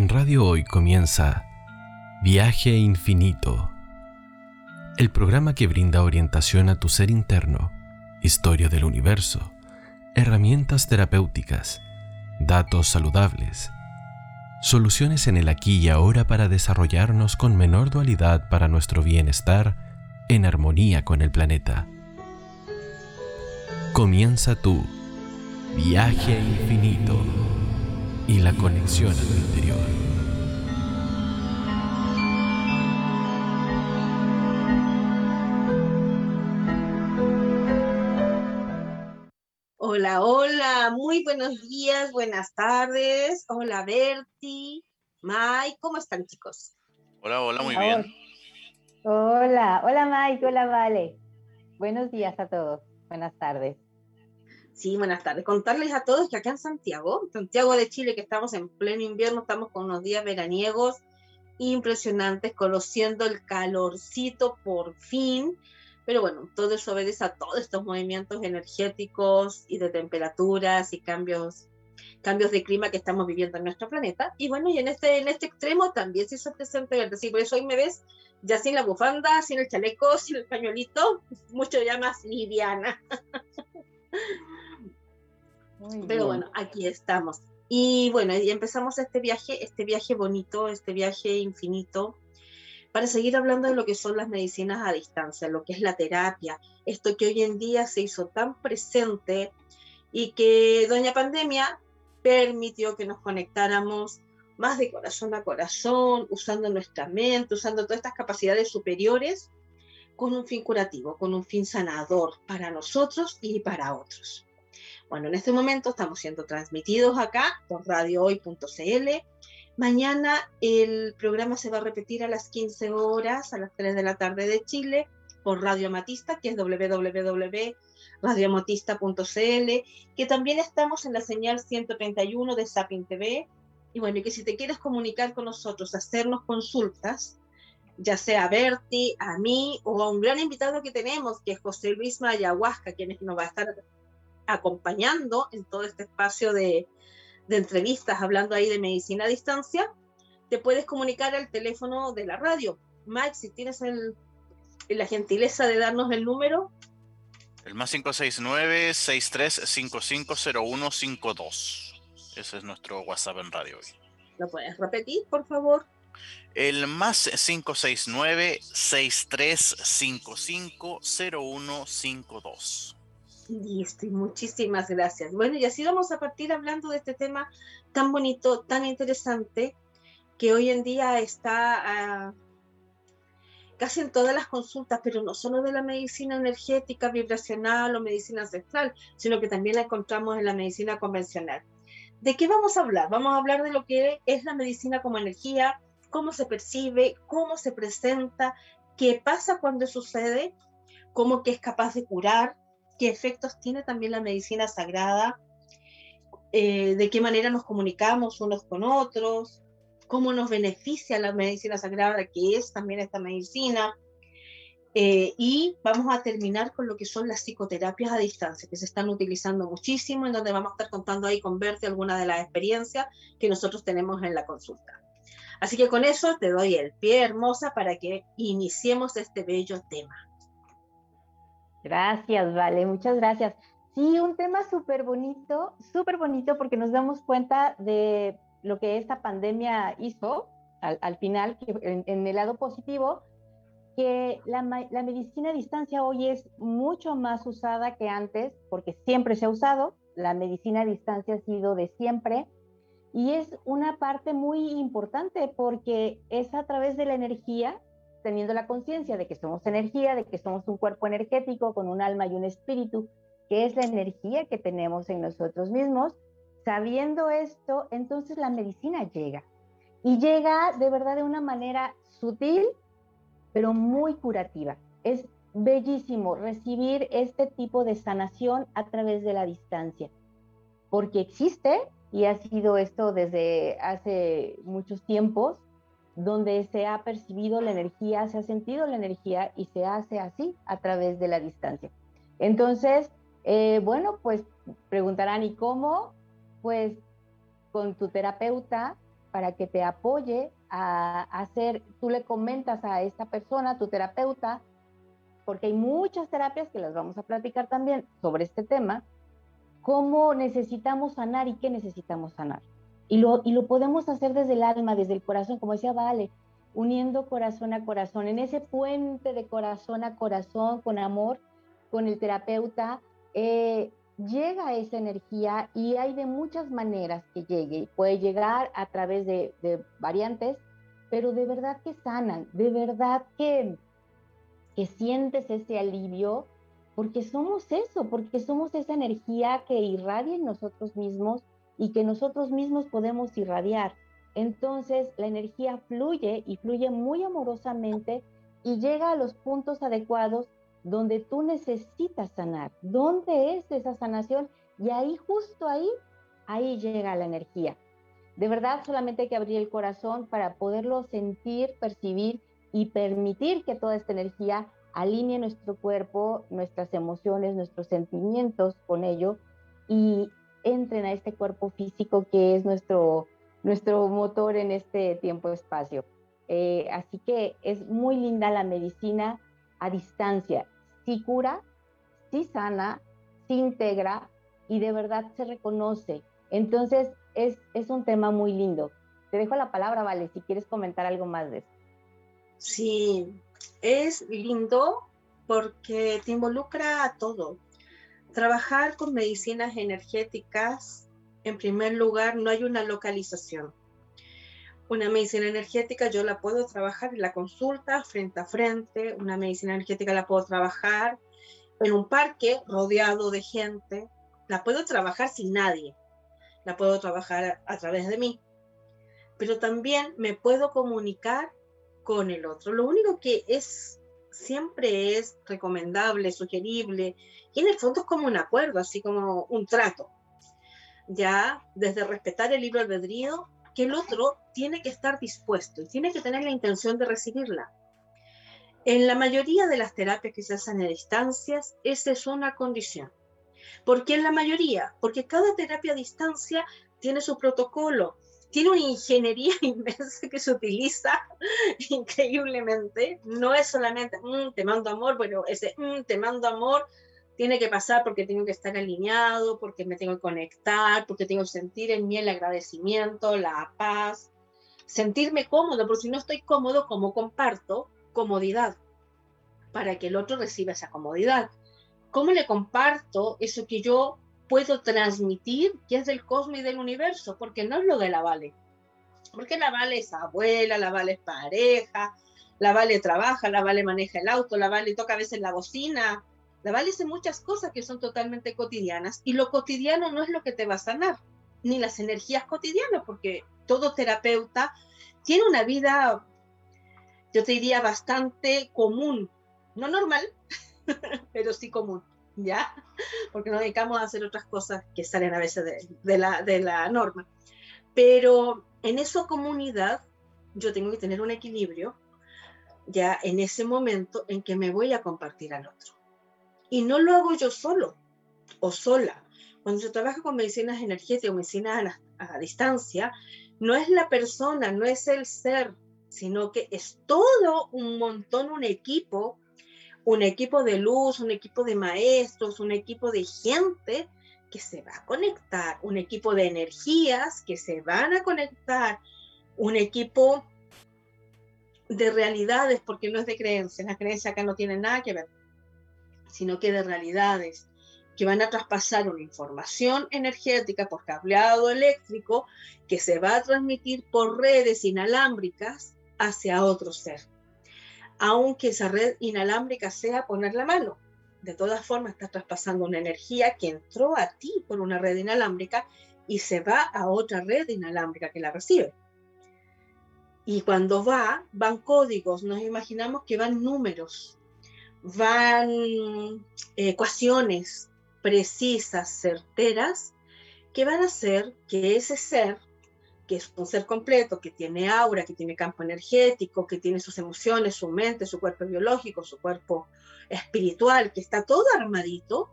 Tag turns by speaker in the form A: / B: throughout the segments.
A: En Radio Hoy comienza Viaje Infinito, el programa que brinda orientación a tu ser interno, historia del universo, herramientas terapéuticas, datos saludables, soluciones en el aquí y ahora para desarrollarnos con menor dualidad para nuestro bienestar en armonía con el planeta. Comienza tu viaje infinito y la conexión a tu interior.
B: Hola, hola, muy buenos días, buenas tardes. Hola, Berti, Mike, ¿cómo están, chicos?
C: Hola, hola, muy bien.
D: Hola, hola, Mike, hola, Vale. Buenos días a todos, buenas tardes.
B: Sí, buenas tardes. Contarles a todos que acá en Santiago, Santiago de Chile, que estamos en pleno invierno, estamos con unos días veraniegos impresionantes, conociendo el calorcito por fin. Pero bueno, todo eso obedece a todos estos movimientos energéticos y de temperaturas y cambios, cambios de clima que estamos viviendo en nuestro planeta. Y bueno, y en este, en este extremo también se hizo presente el decir, por eso hoy me ves ya sin la bufanda, sin el chaleco, sin el pañuelito, mucho ya más liviana. Pero bueno, aquí estamos. Y bueno, y empezamos este viaje, este viaje bonito, este viaje infinito, para seguir hablando de lo que son las medicinas a distancia, lo que es la terapia, esto que hoy en día se hizo tan presente y que Doña Pandemia permitió que nos conectáramos más de corazón a corazón, usando nuestra mente, usando todas estas capacidades superiores con un fin curativo, con un fin sanador para nosotros y para otros. Bueno, en este momento estamos siendo transmitidos acá por radiohoy.cl. Mañana el programa se va a repetir a las 15 horas, a las 3 de la tarde de Chile, por Radio Amatista, que es www.radioamatista.cl, que también estamos en la señal 131 de Sapin TV. Y bueno, y que si te quieres comunicar con nosotros, hacernos consultas, ya sea a Berti, a mí o a un gran invitado que tenemos, que es José Luis Mayahuasca, quien nos va a estar acompañando en todo este espacio de, entrevistas, hablando ahí de medicina a distancia, te puedes comunicar al teléfono de la radio. Mike, si tienes la gentileza de darnos el número.
C: El más 569-63550152. Ese es nuestro WhatsApp en radio hoy.
B: ¿Lo puedes repetir, por favor?
C: El más 569-63550152.
B: Listo, y muchísimas gracias. Bueno, y así vamos a partir hablando de este tema tan bonito, tan interesante, que hoy en día está ah, casi en todas las consultas, pero no solo de la medicina energética, vibracional o medicina ancestral, sino que también la encontramos en la medicina convencional. ¿De qué vamos a hablar? Vamos a hablar de lo que es la medicina como energía, cómo se percibe, cómo se presenta, qué pasa cuando sucede, cómo que es capaz de curar, qué efectos tiene también la medicina sagrada, eh, de qué manera nos comunicamos unos con otros, cómo nos beneficia la medicina sagrada, que es también esta medicina. Eh, y vamos a terminar con lo que son las psicoterapias a distancia, que se están utilizando muchísimo, en donde vamos a estar contando ahí con Berti algunas de las experiencias que nosotros tenemos en la consulta. Así que con eso te doy el pie, hermosa, para que iniciemos este bello tema.
D: Gracias, Vale, muchas gracias. Sí, un tema súper bonito, súper bonito porque nos damos cuenta de lo que esta pandemia hizo al, final, en, el lado positivo, que la, la, medicina a distancia hoy es mucho más usada que antes, porque siempre se ha usado, la medicina a distancia ha sido de siempre, y es una parte muy importante porque es a través de la energía teniendo la conciencia de que somos energía, de que somos un cuerpo energético con un alma y un espíritu, que es la energía que tenemos en nosotros mismos, sabiendo esto, entonces la medicina llega. Y llega de verdad de una manera sutil, pero muy curativa. Es bellísimo recibir este tipo de sanación a través de la distancia, porque existe y ha sido esto desde hace muchos tiempos donde se ha percibido la energía, se ha sentido la energía y se hace así a través de la distancia. Entonces, eh, bueno, pues preguntarán, ¿y cómo? Pues con tu terapeuta para que te apoye a hacer, tú le comentas a esta persona, tu terapeuta, porque hay muchas terapias que las vamos a platicar también sobre este tema, cómo necesitamos sanar y qué necesitamos sanar. Y lo, y lo podemos hacer desde el alma, desde el corazón, como decía Vale, uniendo corazón a corazón, en ese puente de corazón a corazón, con amor, con el terapeuta, eh, llega esa energía y hay de muchas maneras que llegue. Puede llegar a través de, variantes, pero de verdad que sanan, de verdad que, que sientes ese alivio, porque somos eso, porque somos esa energía que irradia en nosotros mismos y que nosotros mismos podemos irradiar. Entonces la energía fluye y fluye muy amorosamente y llega a los puntos adecuados donde tú necesitas sanar. ¿Dónde es esa sanación? Y ahí, justo ahí, ahí llega la energía. De verdad, solamente hay que abrir el corazón para poderlo sentir, percibir y permitir que toda esta energía alinee nuestro cuerpo, nuestras emociones, nuestros sentimientos con ello y entren a este cuerpo físico que es nuestro, nuestro motor en este tiempo-espacio. Eh, así que es muy linda la medicina a distancia. Sí cura, sí sana, sí integra y de verdad se reconoce. Entonces es, es un tema muy lindo. Te dejo la palabra, Vale, si quieres comentar algo más de eso.
B: Sí, es lindo porque te involucra a todo. Trabajar con medicinas energéticas, en primer lugar, no hay una localización. Una medicina energética yo la puedo trabajar en la consulta frente a frente, una medicina energética la puedo trabajar en un parque rodeado de gente, la puedo trabajar sin nadie, la puedo trabajar a, través de mí, pero también me puedo comunicar con el otro. Lo único que es siempre es recomendable, sugerible, y en el fondo es como un acuerdo, así como un trato. Ya desde respetar el libro albedrío que el otro tiene que estar dispuesto y tiene que tener la intención de recibirla. En la mayoría de las terapias que se hacen a distancias, esa es una condición. ¿Por qué en la mayoría? Porque cada terapia a distancia tiene su protocolo, tiene una ingeniería inmensa que se utiliza increíblemente. No es solamente, mm, te mando amor, bueno, ese mm, te mando amor tiene que pasar porque tengo que estar alineado, porque me tengo que conectar, porque tengo que sentir en mí el agradecimiento, la paz, sentirme cómodo, porque si no estoy cómodo, como comparto comodidad para que el otro reciba esa comodidad? ¿Cómo le comparto eso que yo puedo transmitir, que es del cosmos y del universo? Porque no es lo de la Vale. Porque la Vale es abuela, la Vale es pareja, la Vale trabaja, la Vale maneja el auto, la Vale toca a veces la bocina, la Vale hace muchas cosas que son totalmente cotidianas y lo cotidiano no es lo que te va a sanar, ni las energías cotidianas, porque todo terapeuta tiene una vida, yo te diría, bastante común, no normal, pero sí común, ¿ya? Porque nos dedicamos a hacer otras cosas que salen a veces de, la, de la norma. Pero en esa comunidad yo tengo que tener un equilibrio ya en ese momento en que me voy a compartir al otro. Y no lo hago yo solo o sola. Cuando se trabaja con medicinas energéticas o medicinas a, distancia, no es la persona, no es el ser, sino que es todo un montón, un equipo, un equipo de luz, un equipo de maestros, un equipo de gente que se va a conectar, un equipo de energías que se van a conectar, un equipo de realidades, porque no es de creencias, la creencia acá no tiene nada que ver sino que de realidades que van a traspasar una información energética por cableado eléctrico que se va a transmitir por redes inalámbricas hacia otro ser. Aunque esa red inalámbrica sea poner la mano, de todas formas está traspasando una energía que entró a ti por una red inalámbrica y se va a otra red inalámbrica que la recibe. Y cuando va, van códigos, nos imaginamos que van números, van ecuaciones precisas, certeras, que van a hacer que ese ser, que es un ser completo, que tiene aura, que tiene campo energético, que tiene sus emociones, su mente, su cuerpo biológico, su cuerpo espiritual, que está todo armadito,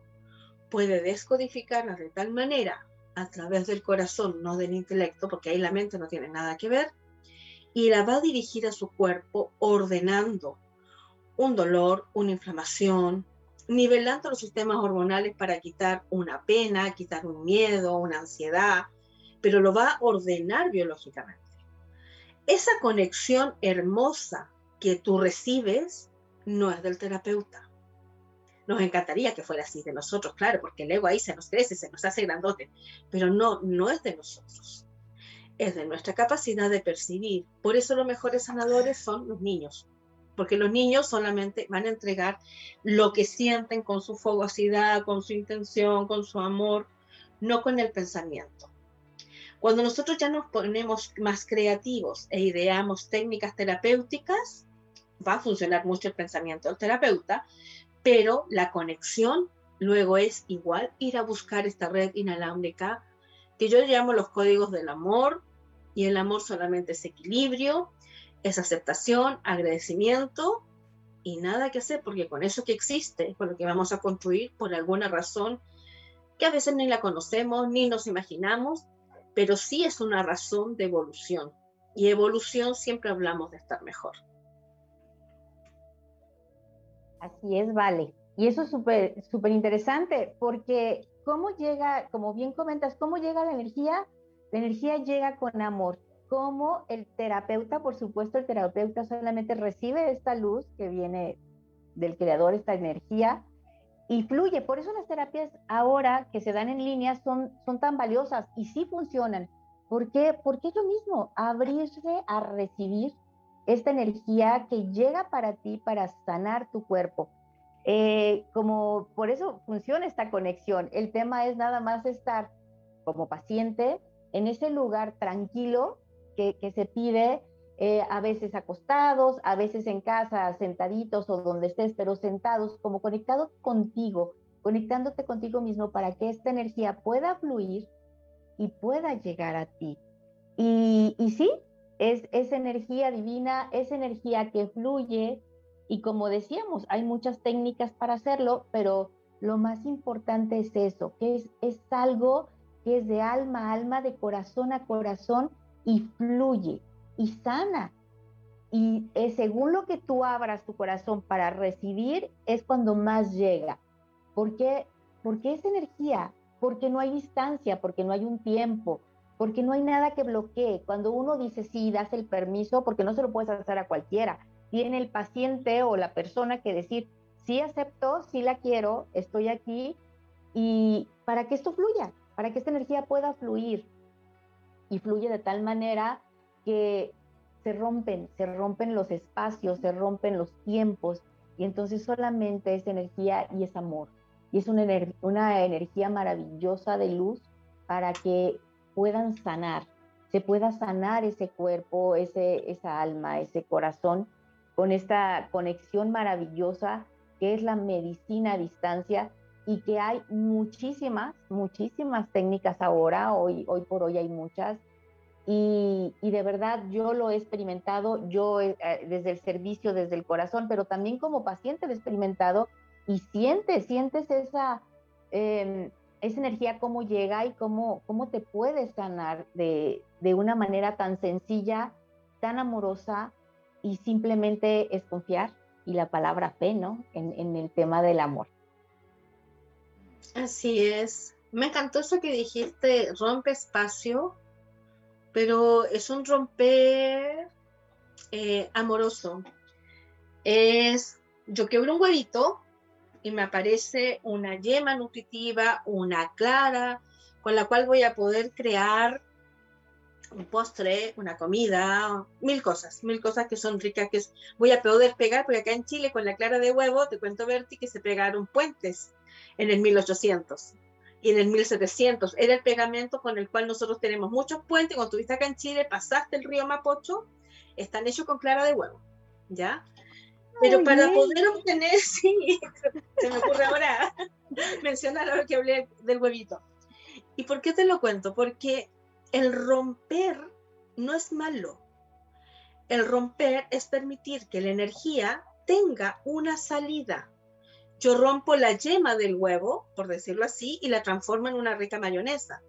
B: puede descodificarlas de tal manera a través del corazón, no del intelecto, porque ahí la mente no tiene nada que ver, y la va a dirigir a su cuerpo ordenando un dolor, una inflamación, nivelando los sistemas hormonales para quitar una pena, quitar un miedo, una ansiedad, pero lo va a ordenar biológicamente. Esa conexión hermosa que tú recibes no es del terapeuta. Nos encantaría que fuera así de nosotros, claro, porque el ego ahí se nos crece, se nos hace grandote, pero no, no es de nosotros es de nuestra capacidad de percibir. Por eso los mejores sanadores son los niños, porque los niños solamente van a entregar lo que sienten con su fogosidad, con su intención, con su amor, no con el pensamiento. Cuando nosotros ya nos ponemos más creativos e ideamos técnicas terapéuticas, va a funcionar mucho el pensamiento del terapeuta, pero la conexión luego es igual ir a buscar esta red inalámbrica que yo llamo los códigos del amor, y el amor solamente es equilibrio, es aceptación, agradecimiento y nada que hacer, porque con eso que existe, con lo que vamos a construir por alguna razón que a veces ni la conocemos ni nos imaginamos, pero sí es una razón de evolución. Y evolución siempre hablamos de estar mejor.
D: Así es, vale. Y eso es súper súper interesante, porque cómo llega, como bien comentas, cómo llega la energía la energía llega con amor. Como el terapeuta, por supuesto, el terapeuta solamente recibe esta luz que viene del creador, esta energía, y fluye. Por eso las terapias ahora que se dan en línea son, son tan valiosas y sí funcionan. ¿Por qué? Porque es lo mismo, abrirse a recibir esta energía que llega para ti para sanar tu cuerpo. Eh, como por eso funciona esta conexión. El tema es nada más estar como paciente en ese lugar tranquilo que, se pide, eh, a veces acostados, a veces en casa, sentaditos o donde estés, pero sentados, como conectados contigo, conectándote contigo mismo para que esta energía pueda fluir y pueda llegar a ti. Y, y sí, es esa energía divina, esa energía que fluye y como decíamos, hay muchas técnicas para hacerlo, pero lo más importante es eso, que es, es algo que es de alma a alma, de corazón a corazón y fluye y sana. Y es según lo que tú abras tu corazón para recibir, es cuando más llega. ¿Por qué? Porque es energía, porque no hay distancia, porque no hay un tiempo, porque no hay nada que bloquee. Cuando uno dice sí, das el permiso, porque no se lo puedes hacer a cualquiera. Tiene el paciente o la persona que decir, sí acepto, sí la quiero, estoy aquí, y para que esto fluya, para que esta energía pueda fluir y fluye de tal manera que se rompen, se rompen los espacios, se rompen los tiempos y entonces solamente es energía y es amor. Y es una, energía maravillosa de luz para que puedan sanar, se pueda sanar ese cuerpo, ese, esa alma, ese corazón, con esta conexión maravillosa que es la medicina a distancia y que hay muchísimas, muchísimas técnicas ahora, hoy, hoy por hoy hay muchas, y, de verdad yo lo he experimentado, yo eh, desde el servicio, desde el corazón, pero también como paciente lo he experimentado y sientes, sientes esa, em, esa energía, cómo llega y cómo, cómo te puedes sanar de, de una manera tan sencilla, tan amorosa y simplemente es confiar y la palabra fe, ¿no? En, en el tema del amor.
B: Así es. Me encantó eso que dijiste, rompe espacio, pero es un romper eh, amoroso. Es, yo quebro un huevito y me aparece una yema nutritiva, una clara, con la cual voy a poder crear un postre, una comida, mil cosas, mil cosas que son ricas, que voy a poder pegar, porque acá en Chile con la clara de huevo, te cuento Berti, que se pegaron puentes en el 1800 y en el 1700. Era el pegamento con el cual nosotros tenemos muchos puentes. Cuando estuviste acá en Chile, pasaste el río Mapocho, están hechos con clara de huevo, ¿ya? Pero para poder obtener, sí, se me ocurre ahora mencionar lo que hablé del huevito. ¿Y por qué te lo cuento? Porque el romper no es malo. El romper es permitir que la energía tenga una salida yo rompo la yema del huevo, por decirlo así, y la transformo en una rica mayonesa.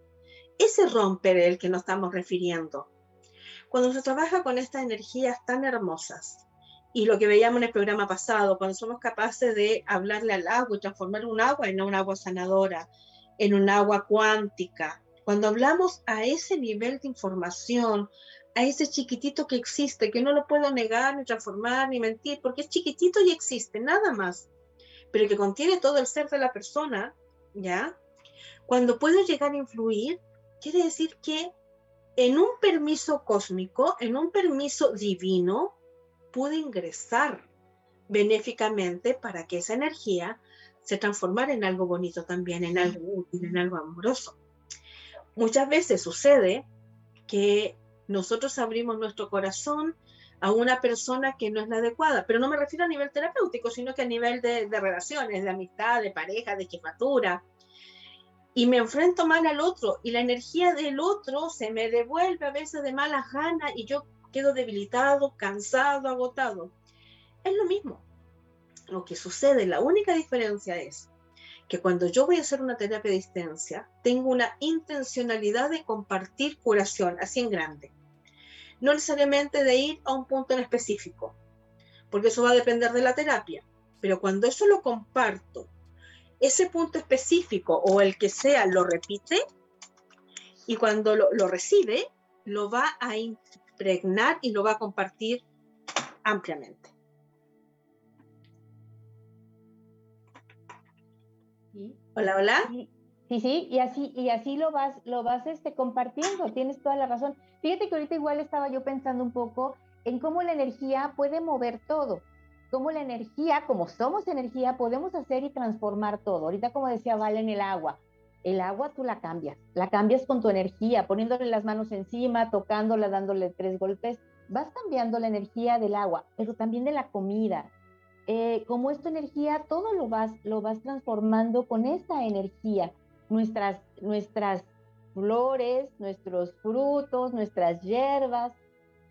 B: ese romper el que nos estamos refiriendo. Cuando se trabaja con estas energías tan hermosas, y lo que veíamos en el programa pasado, cuando somos capaces de hablarle al agua y transformar un agua en un agua sanadora, en un agua cuántica, cuando hablamos a ese nivel de información, a ese chiquitito que existe, que no lo puedo negar, ni transformar, ni mentir, porque es chiquitito y existe, nada más, pero que contiene todo el ser de la persona, ¿ya? Cuando puedo llegar a influir, quiere decir que en un permiso cósmico, en un permiso divino, pude ingresar benéficamente para que esa energía se transformara en algo bonito también, en algo útil, en algo amoroso. Muchas veces sucede que nosotros abrimos nuestro corazón a una persona que no es la adecuada, pero no me refiero a nivel terapéutico, sino que a nivel de, relaciones, de amistad, de pareja, de jefatura, y me enfrento mal al otro y la energía del otro se me devuelve a veces de malas ganas y yo quedo debilitado, cansado, agotado. Es lo mismo. Lo que sucede, la única diferencia es que cuando yo voy a hacer una terapia de distancia, tengo una intencionalidad de compartir curación, así en grande. No necesariamente de ir a un punto en específico, porque eso va a depender de la terapia. Pero cuando eso lo comparto, ese punto específico o el que sea lo repite y cuando lo, lo recibe, lo va a impregnar y lo va a compartir ampliamente. Hola, hola.
D: Sí, sí, y así, y así lo vas, lo vas este, compartiendo, tienes toda la razón. Fíjate que ahorita igual estaba yo pensando un poco en cómo la energía puede mover todo, cómo la energía, como somos energía, podemos hacer y transformar todo. Ahorita como decía Vale en el agua, el agua tú la cambias, la cambias con tu energía, poniéndole las manos encima, tocándola, dándole tres golpes, vas cambiando la energía del agua, pero también de la comida, eh, como esta energía, todo lo vas, lo vas transformando con esta energía. Nuestras, nuestras flores, nuestros frutos, nuestras hierbas,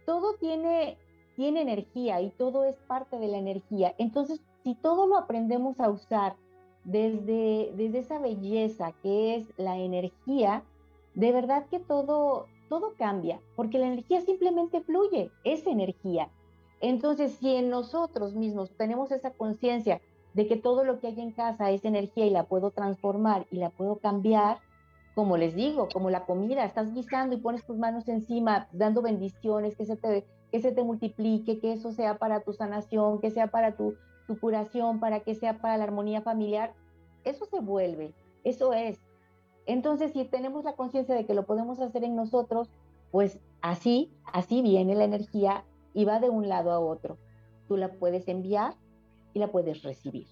D: todo tiene, tiene energía y todo es parte de la energía. Entonces, si todo lo aprendemos a usar desde, desde esa belleza que es la energía, de verdad que todo, todo cambia, porque la energía simplemente fluye, es energía. Entonces, si en nosotros mismos tenemos esa conciencia de que todo lo que hay en casa es energía y la puedo transformar y la puedo cambiar, como les digo, como la comida, estás guisando y pones tus manos encima, dando bendiciones, que se te, que se te multiplique, que eso sea para tu sanación, que sea para tu, tu curación, para que sea para la armonía familiar, eso se vuelve, eso es. Entonces, si tenemos la conciencia de que lo podemos hacer en nosotros, pues así, así viene la energía y va de un lado a otro. Tú la puedes enviar y la puedes recibir.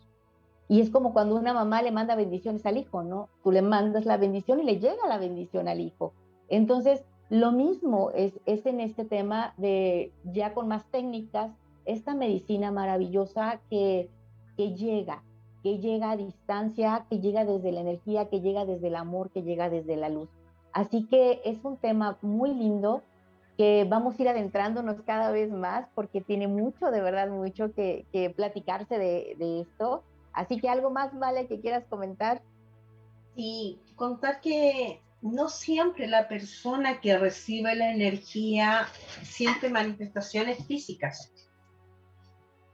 D: Y es como cuando una mamá le manda bendiciones al hijo, ¿no? Tú le mandas la bendición y le llega la bendición al hijo. Entonces, lo mismo es, en este tema de, ya con más técnicas, esta medicina maravillosa que, llega, que llega a distancia, que llega desde la energía, que llega desde el amor, que llega desde la luz. Así que es un tema muy lindo que vamos a ir adentrándonos cada vez más porque tiene mucho, de verdad, mucho que, platicarse de, esto. Así que algo más, Vale, que quieras comentar.
B: Sí, contar que no siempre la persona que recibe la energía siente manifestaciones físicas.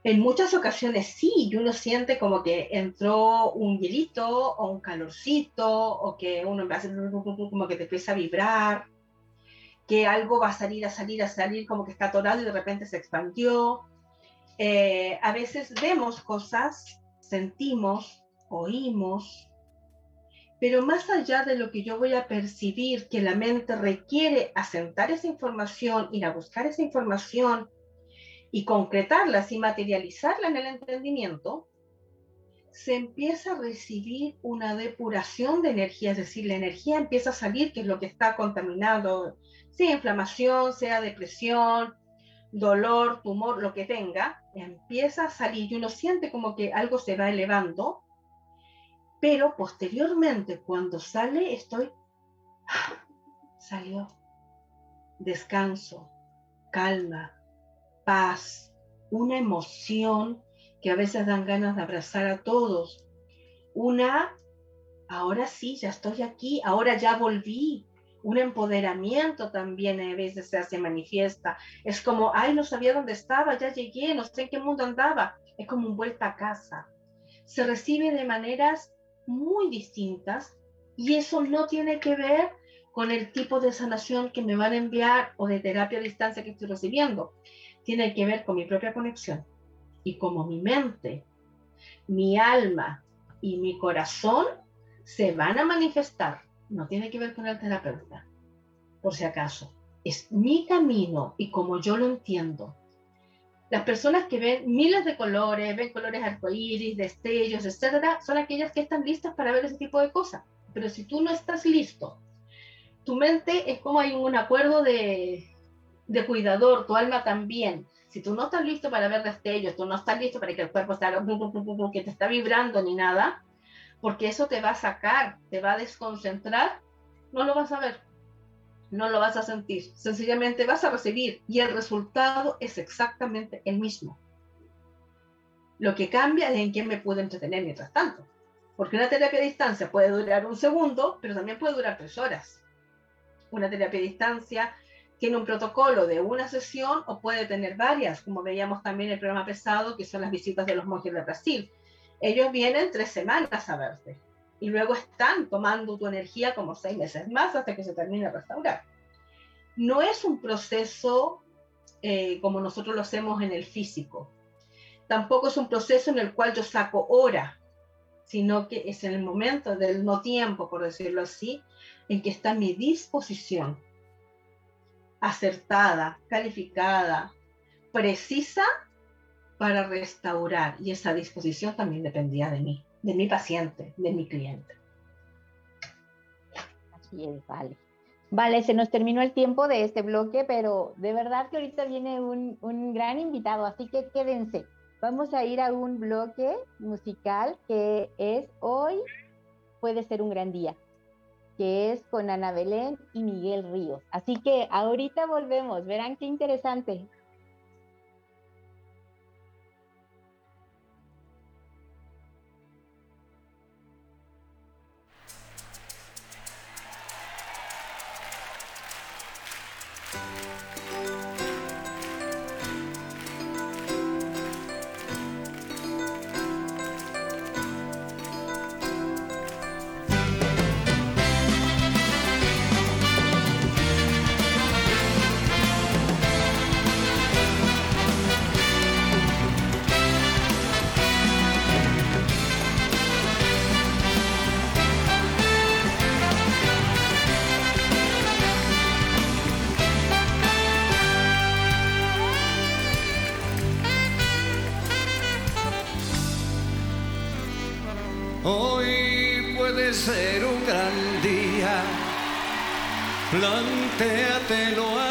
B: En muchas ocasiones sí, uno siente como que entró un hielito o un calorcito o que uno como que te empieza a vibrar que algo va a salir, a salir, a salir, como que está atorado y de repente se expandió. Eh, a veces vemos cosas, sentimos, oímos, pero más allá de lo que yo voy a percibir, que la mente requiere asentar esa información, ir a buscar esa información y concretarla, así materializarla en el entendimiento, se empieza a recibir una depuración de energía, es decir, la energía empieza a salir, que es lo que está contaminado sea inflamación, sea depresión, dolor, tumor, lo que tenga, empieza a salir y uno siente como que algo se va elevando, pero posteriormente cuando sale estoy, salió, descanso, calma, paz, una emoción que a veces dan ganas de abrazar a todos, una, ahora sí, ya estoy aquí, ahora ya volví, un empoderamiento también a veces se manifiesta. Es como, ay, no sabía dónde estaba, ya llegué, no sé en qué mundo andaba. Es como un vuelta a casa. Se recibe de maneras muy distintas y eso no tiene que ver con el tipo de sanación que me van a enviar o de terapia a distancia que estoy recibiendo. Tiene que ver con mi propia conexión y como mi mente, mi alma y mi corazón se van a manifestar no tiene que ver con el terapeuta, por si acaso. Es mi camino y como yo lo entiendo. Las personas que ven miles de colores, ven colores arcoíris, destellos, etcétera, son aquellas que están listas para ver ese tipo de cosas. Pero si tú no estás listo, tu mente es como hay un acuerdo de, cuidador, tu alma también. Si tú no estás listo para ver destellos, tú no estás listo para que el cuerpo esté, que te está vibrando ni nada, porque eso te va a sacar, te va a desconcentrar, no lo vas a ver, no lo vas a sentir, sencillamente vas a recibir y el resultado es exactamente el mismo. Lo que cambia es en quién me puedo entretener mientras tanto, porque una terapia a distancia puede durar un segundo, pero también puede durar tres horas. Una terapia a distancia tiene un protocolo de una sesión o puede tener varias, como veíamos también en el programa pesado, que son las visitas de los monjes de Brasil ellos vienen tres semanas a verte y luego están tomando tu energía como seis meses más hasta que se termine de restaurar. No es un proceso eh, como nosotros lo hacemos en el físico. Tampoco es un proceso en el cual yo saco hora, sino que es en el momento del no tiempo, por decirlo así, en que está mi disposición acertada, calificada, precisa para restaurar y esa disposición también dependía de mí, de mi paciente, de mi cliente.
D: Así es, vale. Vale, se nos terminó el tiempo de este bloque, pero de verdad que ahorita viene un, un gran invitado, así que quédense. Vamos a ir a un bloque musical que es Hoy puede ser un gran día, que es con Ana Belén y Miguel Ríos. Así que ahorita volvemos, verán qué interesante.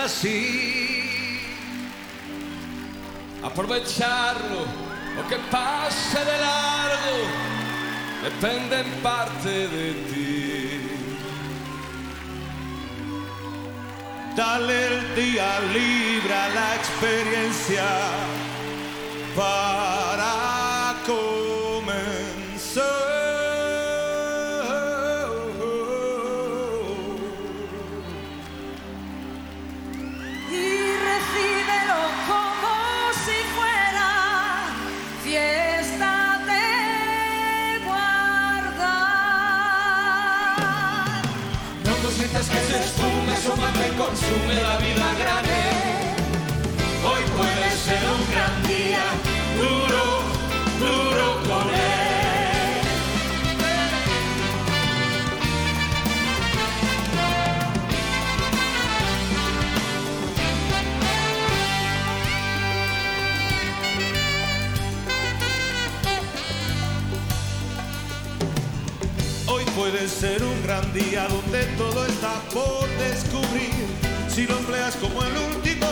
E: Así. Aprovecharlo o que pase de largo depende en parte de ti. Dale el día libre la experiencia para consume la vida grande. Hoy puede ser un gran día, duro, duro con él. Hoy puede ser un gran día donde todo está por descubrir si lo empleas como el último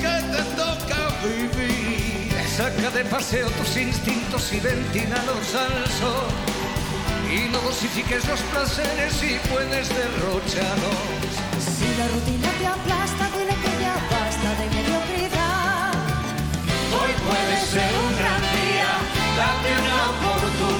E: que te toca vivir.
F: Saca de paseo tus instintos y ventilalos al sol. Y no dosifiques los placeres si puedes derrocharlos.
G: Si la rutina te aplasta, dile que ya basta de mediocridad.
E: Hoy puede ser un gran día, date una oportunidad.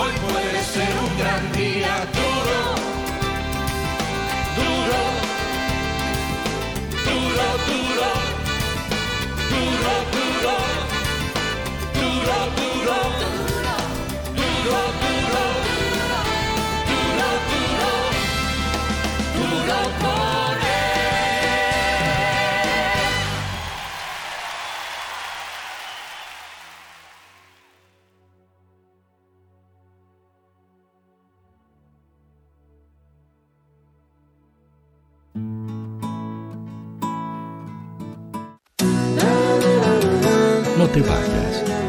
F: Hoy puede ser un gran día duro, duro, duro, duro, duro, duro, duro, duro, duro, duro, duro, duro, duro por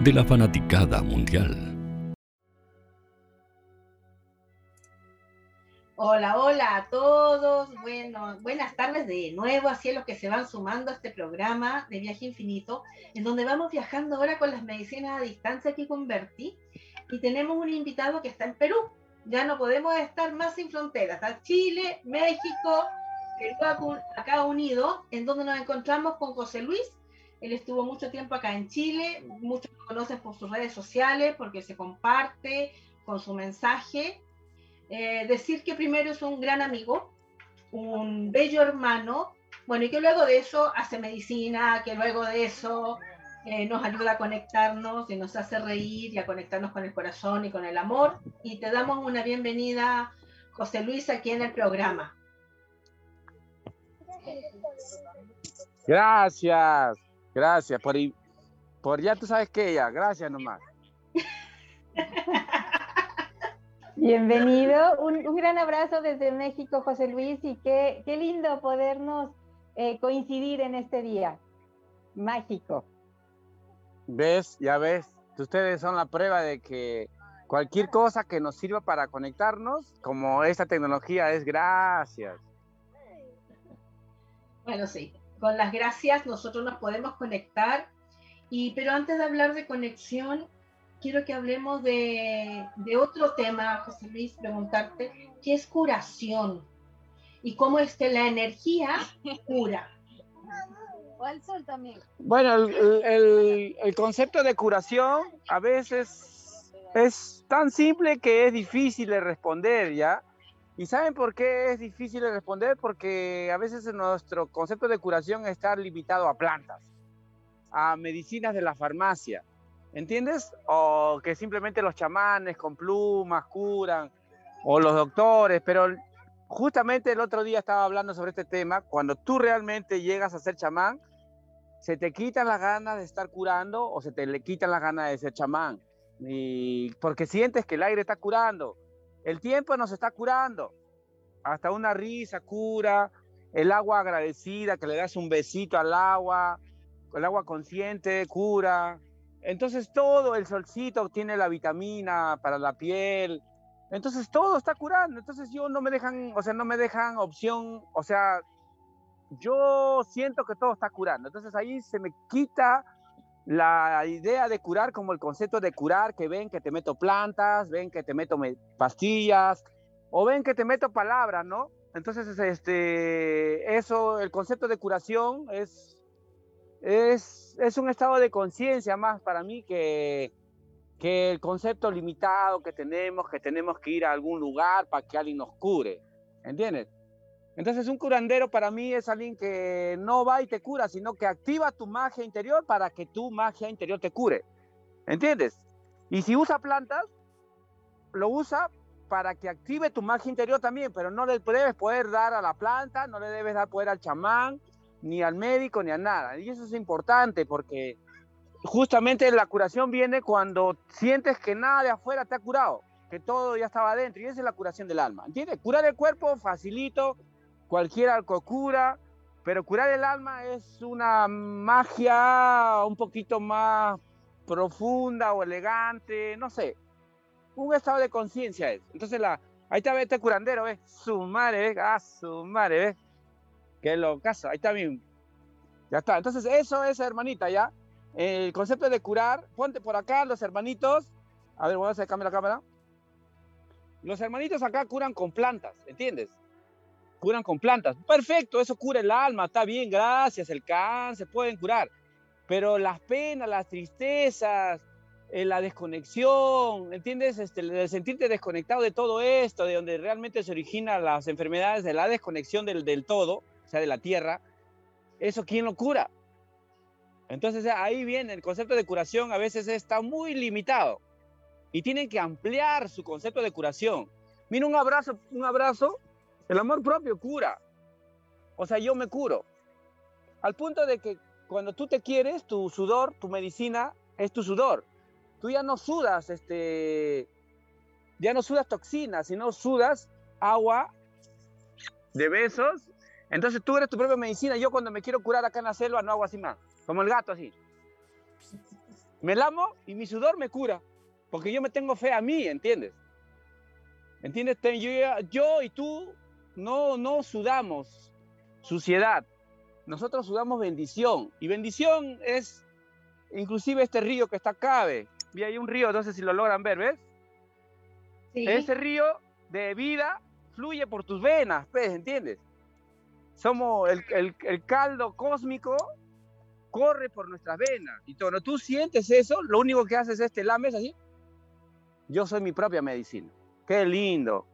H: de la fanaticada mundial.
B: Hola, hola a todos. Bueno, buenas tardes de nuevo, así es los que se van sumando a este programa de Viaje Infinito, en donde vamos viajando ahora con las medicinas a distancia aquí con Berti. Y tenemos un invitado que está en Perú. Ya no podemos estar más sin fronteras. Está Chile, México, acá unido, en donde nos encontramos con José Luis. Él estuvo mucho tiempo acá en Chile, muchos lo conocen por sus redes sociales, porque se comparte con su mensaje. Eh, decir que primero es un gran amigo, un bello hermano, bueno, y que luego de eso hace medicina, que luego de eso eh, nos ayuda a conectarnos y nos hace reír y a conectarnos con el corazón y con el amor. Y te damos una bienvenida, José Luis, aquí en el programa.
I: Gracias, gracias por, por ya tú sabes que ella, gracias nomás.
D: Bienvenido, un, gran abrazo desde México, José Luis, y qué, qué lindo podernos eh, coincidir en este día mágico.
I: ¿Ves? Ya ves, ustedes son la prueba de que cualquier cosa que nos sirva para conectarnos, como esta tecnología es gracias.
B: Bueno, sí, con las gracias nosotros nos podemos conectar. Y, pero antes de hablar de conexión, quiero que hablemos de, otro tema, José Luis, preguntarte, ¿qué es curación? Y cómo es que la energía cura.
D: O el sol también.
I: Bueno, el, el concepto de curación a veces es tan simple que es difícil de responder, ¿ya? ¿Y saben por qué es difícil de responder? Porque a veces nuestro concepto de curación está limitado a plantas, a medicinas de la farmacia, ¿entiendes? O que simplemente los chamanes con plumas curan, o los doctores, pero justamente el otro día estaba hablando sobre este tema, cuando tú realmente llegas a ser chamán, se te quitan las ganas de estar curando o se te le quitan las ganas de ser chamán, y porque sientes que el aire está curando El tiempo nos está curando. Hasta una risa cura, el agua agradecida, que le das un besito al agua, el agua consciente cura. Entonces todo, el solcito tiene la vitamina para la piel. Entonces todo está curando. Entonces yo no me dejan, o sea, no me dejan opción, o sea, yo siento que todo está curando. Entonces ahí se me quita la idea de curar como el concepto de curar, que ven que te meto plantas, ven que te meto pastillas, o ven que te meto palabras, ¿no? Entonces, este, eso, el concepto de curación es, es, es un estado de conciencia más para mí que, que el concepto limitado que tenemos, que tenemos que ir a algún lugar para que alguien nos cure, ¿entiendes? Entonces un curandero para mí es alguien que no va y te cura, sino que activa tu magia interior para que tu magia interior te cure. ¿Entiendes? Y si usa plantas, lo usa para que active tu magia interior también, pero no le debes poder dar a la planta, no le debes dar poder al chamán, ni al médico, ni a nada. Y eso es importante porque justamente la curación viene cuando sientes que nada de afuera te ha curado, que todo ya estaba adentro, y esa es la curación del alma. ¿Entiendes? Curar el cuerpo facilito, cualquier alcohol cura, pero curar el alma es una magia un poquito más profunda o elegante, no sé, un estado de conciencia es. Entonces ahí está este curandero, ¿ves? Su madre, ¿ves? Ah, su madre, ¿ves? Que lo ahí está bien. Ya está, entonces eso es, hermanita, ¿ya? El concepto de curar, ponte por acá los hermanitos, a ver, voy a acercarme la cámara. Los hermanitos acá curan con plantas, ¿entiendes? Curan con plantas. Perfecto, eso cura el alma, está bien, gracias, el cáncer, pueden curar. Pero las penas, las tristezas, eh, la desconexión, ¿entiendes? Este, el sentirte desconectado de todo esto, de donde realmente se originan las enfermedades, de la desconexión del, del todo, o sea, de la tierra, ¿eso quién lo cura? Entonces ahí viene el concepto de curación, a veces está muy limitado y tienen que ampliar su concepto de curación. Mira, un abrazo, un abrazo el amor propio cura. O sea, yo me curo. Al punto de que cuando tú te quieres, tu sudor, tu medicina es tu sudor. Tú ya no sudas, este, ya no sudas toxinas, sino sudas agua de besos. Entonces tú eres tu propia medicina. Yo cuando me quiero curar acá en la selva no hago así más, como el gato así. Me lamo y mi sudor me cura, porque yo me tengo fe a mí, ¿entiendes? ¿Entiendes? Yo, yo y tú no, no sudamos suciedad, nosotros sudamos bendición. Y bendición es inclusive este río que está acá, ¿ve? Y hay un río, no sé si lo logran ver, ¿ves? Ese río de vida fluye por tus venas, ¿ves? ¿Entiendes? Somos el, el, caldo cósmico corre por nuestras venas. Y cuando tú sientes eso, lo único que haces es te lames así. Yo soy mi propia medicina. Qué lindo.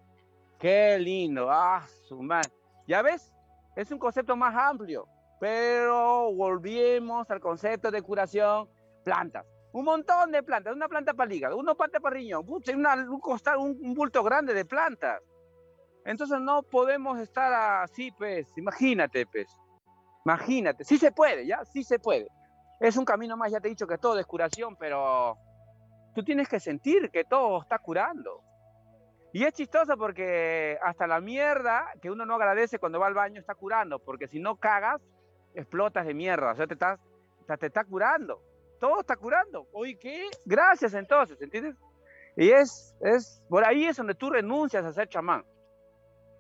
I: Qué lindo. Ah, su madre. ¿Ya ves? Es un concepto más amplio, pero volvimos al concepto de curación, plantas. Un montón de plantas, una planta para el hígado, una planta para riñón, una, un, costal, un, bulto grande de plantas. Entonces no podemos estar así, pues, imagínate, pues, imagínate, sí se puede, ya, sí se puede. Es un camino más, ya te he dicho que todo es curación, pero tú tienes que sentir que todo está curando. Y es chistoso porque hasta la mierda que uno no agradece cuando va al baño está curando, porque si no cagas, explotas de mierda, o sea, te, estás, te está curando, todo está curando. Oye, ¿qué? Gracias entonces, ¿entiendes? Y es, es, por ahí es donde tú renuncias a ser chamán.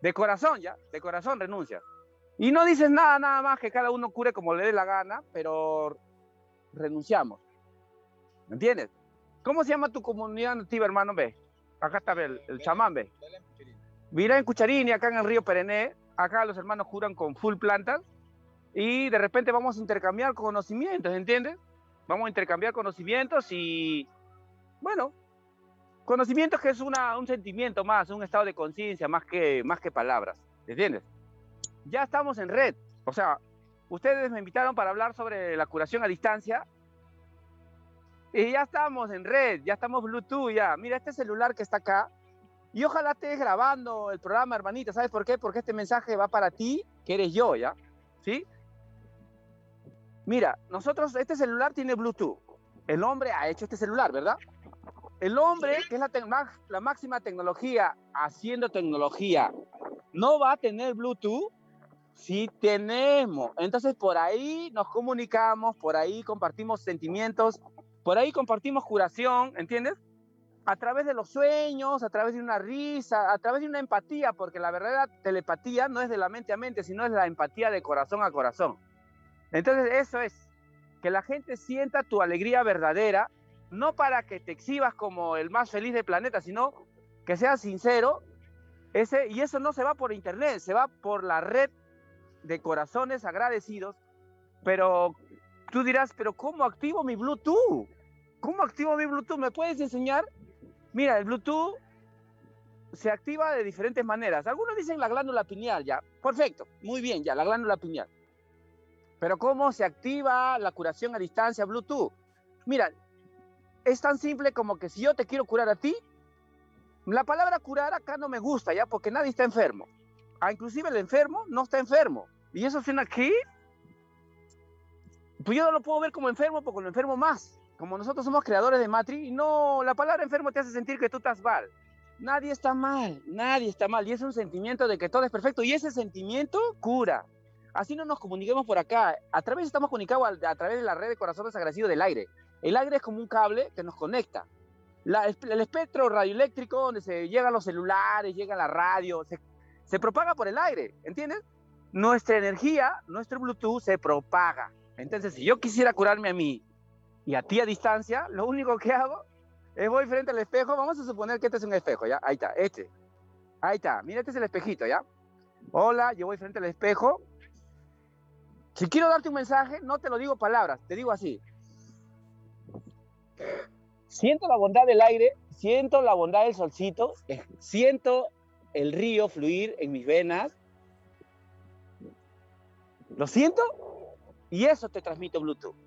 I: De corazón, ya, de corazón renuncias. Y no dices nada, nada más que cada uno cure como le dé la gana, pero renunciamos. ¿Me entiendes? ¿Cómo se llama tu comunidad nativa, hermano? Ve. Acá está el, el chamán, ve. Mira en Cucharini, acá en el río Perené, acá los hermanos curan con full plantas y de repente vamos a intercambiar conocimientos, ¿entiendes? Vamos a intercambiar conocimientos y, bueno, conocimientos que es una, un sentimiento más, un estado de conciencia más que, más que palabras, ¿entiendes? Ya estamos en red, o sea, ustedes me invitaron para hablar sobre la curación a distancia y ya estamos en red, ya estamos Bluetooth, ya. Mira este celular que está acá. Y ojalá estés grabando el programa, hermanita. ¿Sabes por qué? Porque este mensaje va para ti, que eres yo, ¿ya? ¿Sí? Mira, nosotros, este celular tiene Bluetooth. El hombre ha hecho este celular, ¿verdad? el hombre, que es la, la máxima tecnología, haciendo tecnología, no va a tener Bluetooth. Sí tenemos. Entonces por ahí nos comunicamos, por ahí compartimos sentimientos, por ahí compartimos curación, ¿entiendes? A través de los sueños, a través de una risa, a través de una empatía, porque la verdadera telepatía no es de la mente a mente, sino es la empatía de corazón a corazón. Entonces eso es, que la gente sienta tu alegría verdadera, no para que te exhibas como el más feliz del planeta, sino que seas sincero. Ese, y eso no se va por internet, se va por la red de corazones agradecidos. Pero tú dirás, pero ¿cómo activo mi Bluetooth? ¿Cómo activo mi Bluetooth? ¿Me puedes enseñar? Mira, el Bluetooth se activa de diferentes maneras. Algunos dicen la glándula pineal, ya. Perfecto, muy bien, ya, la glándula pineal. Pero ¿cómo se activa la curación a distancia Bluetooth? Mira, es tan simple como que si yo te quiero curar a ti, la palabra curar acá no me gusta, ¿ya? Porque nadie está enfermo. Ah, inclusive el enfermo no está enfermo. ¿Y eso suena aquí? Pues yo no lo puedo ver como enfermo porque lo enfermo más. Como nosotros somos creadores de Matri, no, la palabra enfermo te hace sentir que tú estás mal. Nadie está mal, nadie está mal. Y es un sentimiento de que todo es perfecto. Y ese sentimiento cura. Así no nos comuniquemos por acá. A través estamos comunicados a, a través de la red de corazones agradecidos del aire. El aire es como un cable que nos conecta. el espectro radioeléctrico, donde se llegan los celulares, llega la radio, se, propaga por el aire, ¿entiendes? Nuestra energía, nuestro Bluetooth se propaga. Entonces, si yo quisiera curarme a mí y a ti a distancia, lo único que hago es voy frente al espejo. Vamos a suponer que este es un espejo, ¿ya? Ahí está, este. Ahí está. Mira, este es el espejito, ¿ya? Hola, yo voy frente al espejo. Si quiero darte un mensaje, no te lo digo palabras, te digo así. Siento la bondad del aire, siento la bondad del solcito, siento el río fluir en mis venas. ¿Lo siento? Y eso te transmite Bluetooth.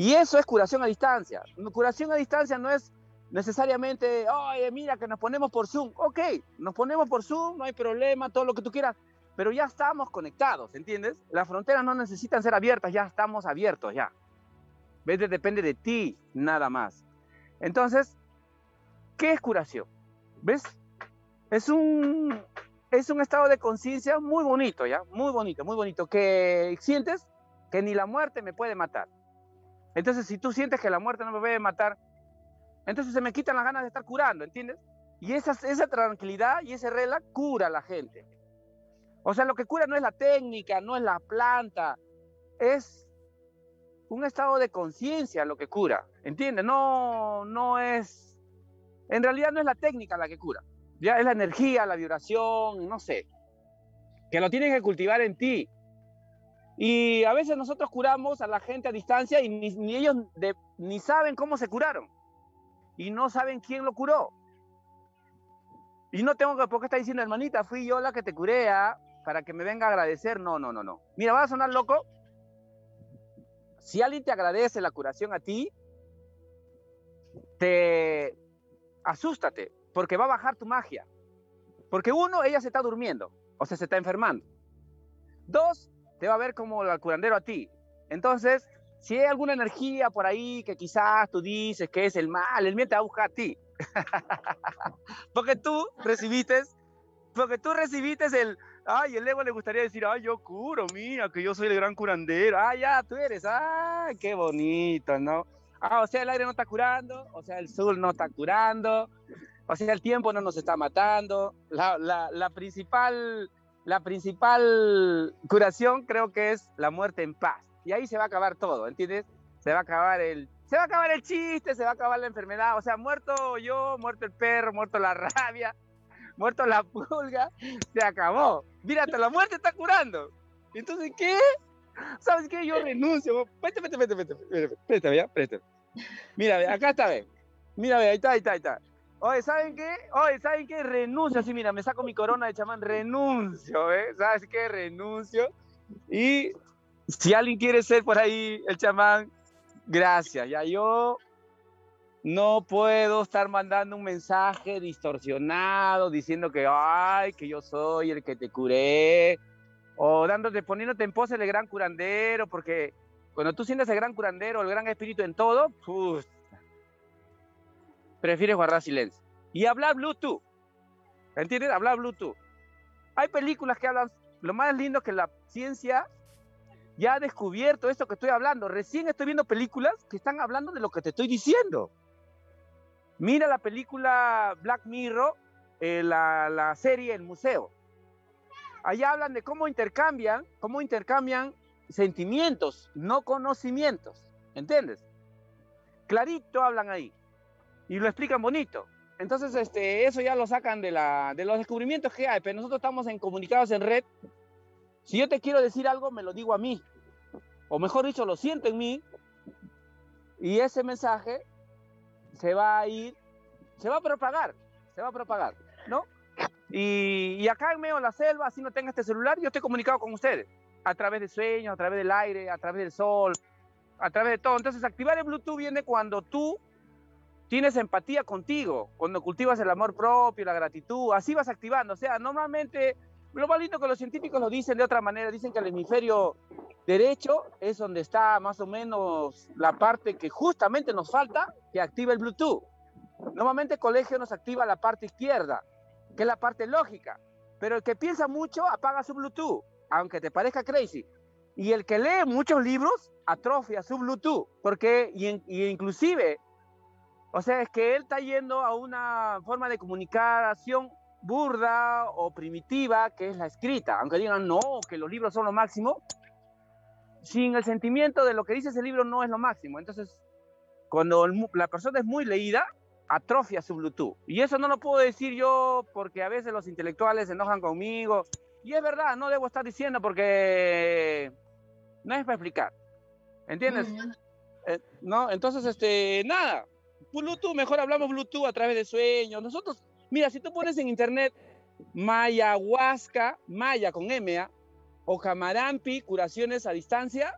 I: Y eso es curación a distancia. Curación a distancia no es necesariamente, oye, mira que nos ponemos por Zoom. Ok, nos ponemos por Zoom, no hay problema, todo lo que tú quieras, pero ya estamos conectados, ¿entiendes? Las fronteras no necesitan ser abiertas, ya estamos abiertos, ya. ¿Ves? Depende de ti, nada más. Entonces, ¿qué es curación? ¿Ves? Es un, es un estado de conciencia muy bonito, ¿ya? Muy bonito, muy bonito, que sientes que ni la muerte me puede matar. Entonces, si tú sientes que la muerte no me puede matar, entonces se me quitan las ganas de estar curando, ¿entiendes? Y esa, esa tranquilidad y ese rela cura a la gente. O sea, lo que cura no es la técnica, no es la planta, es un estado de conciencia lo que cura, ¿entiendes? No, no es, en realidad no es la técnica la que cura, ya es la energía, la vibración, no sé, que lo tienes que cultivar en ti. Y a veces nosotros curamos a la gente a distancia y ni, ellos ni saben cómo se curaron. Y no saben quién lo curó. Y no tengo que, porque está diciendo, hermanita, fui yo la que te curé, ¿ah? para que me venga a agradecer. No, no, no, no. Mira, va a sonar loco, si alguien te agradece la curación a ti, te asústate, porque va a bajar tu magia. Porque uno, ella se está durmiendo, o sea, se está enfermando. Dos, te va a ver como el curandero a ti. Entonces, si hay alguna energía por ahí que quizás tú dices que es el mal, el bien te va a buscar a ti. porque tú recibiste, porque tú recibiste el, Ay, el ego le gustaría decir, ay, yo curo, mira, que yo soy el gran curandero. Ah, ya, tú eres. Ay, qué bonito, ¿no? Ah, o sea, el aire no está curando, o sea, el sol no está curando, o sea, el tiempo no nos está matando. La, la principal, la principal curación creo que es la muerte en paz. Y ahí se va a acabar todo, ¿entiendes? Se va a acabar el, se va a acabar el chiste, se va a acabar la enfermedad. O sea, muerto yo, muerto el perro, muerto la rabia, muerto la pulga, se acabó. Mírate, la muerte está curando. Entonces, ¿qué? ¿Sabes qué? Yo renuncio. Vete, vete, vete. Préstame, ya, préstame. Mira, acá está, ve. Mira, ve, ahí está, ahí está, ahí está. Oye, ¿saben qué? Oye, ¿saben qué? Renuncio, así, mira, me saco mi corona de chamán, renuncio, ¿eh? ¿Sabes qué? Renuncio. Y si alguien quiere ser por ahí el chamán, gracias. Ya yo no puedo estar mandando un mensaje distorsionado diciendo que, ay, que yo soy el que te curé, o dándote, poniéndote en pose el gran curandero, porque cuando tú sientes el gran curandero, el gran espíritu en todo, prefieres guardar silencio. Y hablar Bluetooth. ¿Entiendes? Hablar Bluetooth. Hay películas que hablan, lo más lindo que la ciencia ya ha descubierto esto que estoy hablando. Recién estoy viendo películas que están hablando de lo que te estoy diciendo. Mira la película Black Mirror, eh, la, la serie El Museo. Allá hablan de cómo intercambian, cómo intercambian sentimientos, no conocimientos. ¿Entiendes? Clarito hablan ahí. Y lo explican bonito. Entonces, este, eso ya lo sacan de, la, de los descubrimientos que hay, pero nosotros estamos en comunicados en red. Si yo te quiero decir algo, me lo digo a mí. O mejor dicho, lo siento en mí. Y ese mensaje se va a ir, se va a propagar, se va a propagar, ¿no? Y, y acá en medio de la selva, así no tenga este celular, yo estoy comunicado con ustedes. A través de sueños, a través del aire, a través del sol, a través de todo. Entonces, activar el Bluetooth viene cuando tú tienes empatía contigo, cuando cultivas el amor propio, la gratitud, así vas activando. O sea, normalmente, lo más lindo que los científicos lo dicen de otra manera, dicen que el hemisferio derecho es donde está más o menos la parte que justamente nos falta, que activa el Bluetooth. Normalmente el colegio nos activa la parte izquierda, que es la parte lógica, pero el que piensa mucho apaga su Bluetooth, aunque te parezca crazy. Y el que lee muchos libros atrofia su Bluetooth, porque y, y inclusive o sea, es que él está yendo a una forma de comunicación burda o primitiva, que es la escrita. Aunque digan, no, que los libros son lo máximo, sin el sentimiento de lo que dice ese libro no es lo máximo. Entonces, cuando la persona es muy leída, atrofia su Bluetooth. Y eso no lo puedo decir yo porque a veces los intelectuales se enojan conmigo. Y es verdad, no debo estar diciendo porque no es para explicar. ¿Entiendes? Eh, no, entonces, este, nada, Bluetooth, mejor hablamos Bluetooth a través de sueños. Nosotros, mira, si tú pones en internet Mayahuasca, Maya con M, ¿ah? o Jamarampi, curaciones a distancia,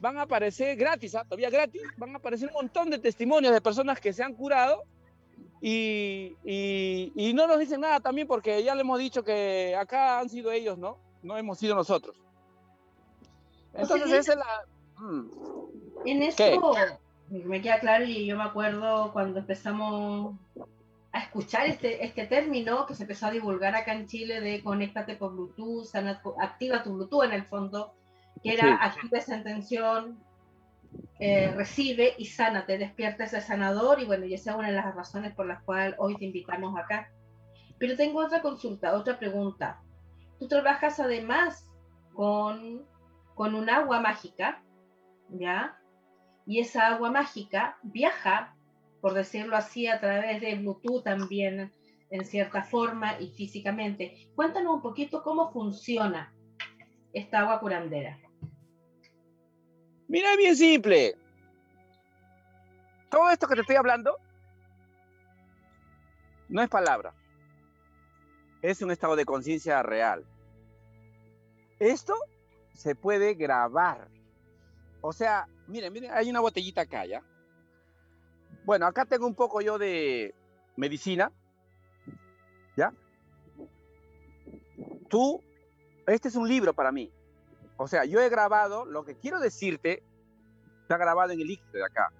I: van a aparecer gratis, ¿ah? todavía gratis, van a aparecer un montón de testimonios de personas que se han curado y, y, no nos dicen nada también porque ya le hemos dicho que acá han sido ellos, ¿no? No hemos sido nosotros. Entonces, esa es la...
B: Mm. En esto, me queda claro y yo me acuerdo cuando empezamos a escuchar este, este término que se empezó a divulgar acá en Chile de conéctate por Bluetooth, activa tu Bluetooth en el fondo, que era activa esa intención, eh, recibe y sánate, despierta ese sanador y bueno, y esa es una de las razones por las cuales hoy te invitamos acá. Pero tengo otra consulta, otra pregunta. Tú trabajas además con, con un agua mágica, ¿ya? Y esa agua mágica viaja, por decirlo así, a través de Bluetooth también, en cierta forma y físicamente. Cuéntanos un poquito cómo funciona esta agua curandera.
I: Mira, bien simple. Todo esto que te estoy hablando no es palabra. Es un estado de conciencia real. Esto se puede grabar. O sea, miren, miren, hay una botellita acá, ¿ya? Bueno, acá tengo un poco yo de medicina, ¿ya? Tú, este es un libro para mí. O sea, yo he grabado, lo que quiero decirte, está grabado en el líquido de acá.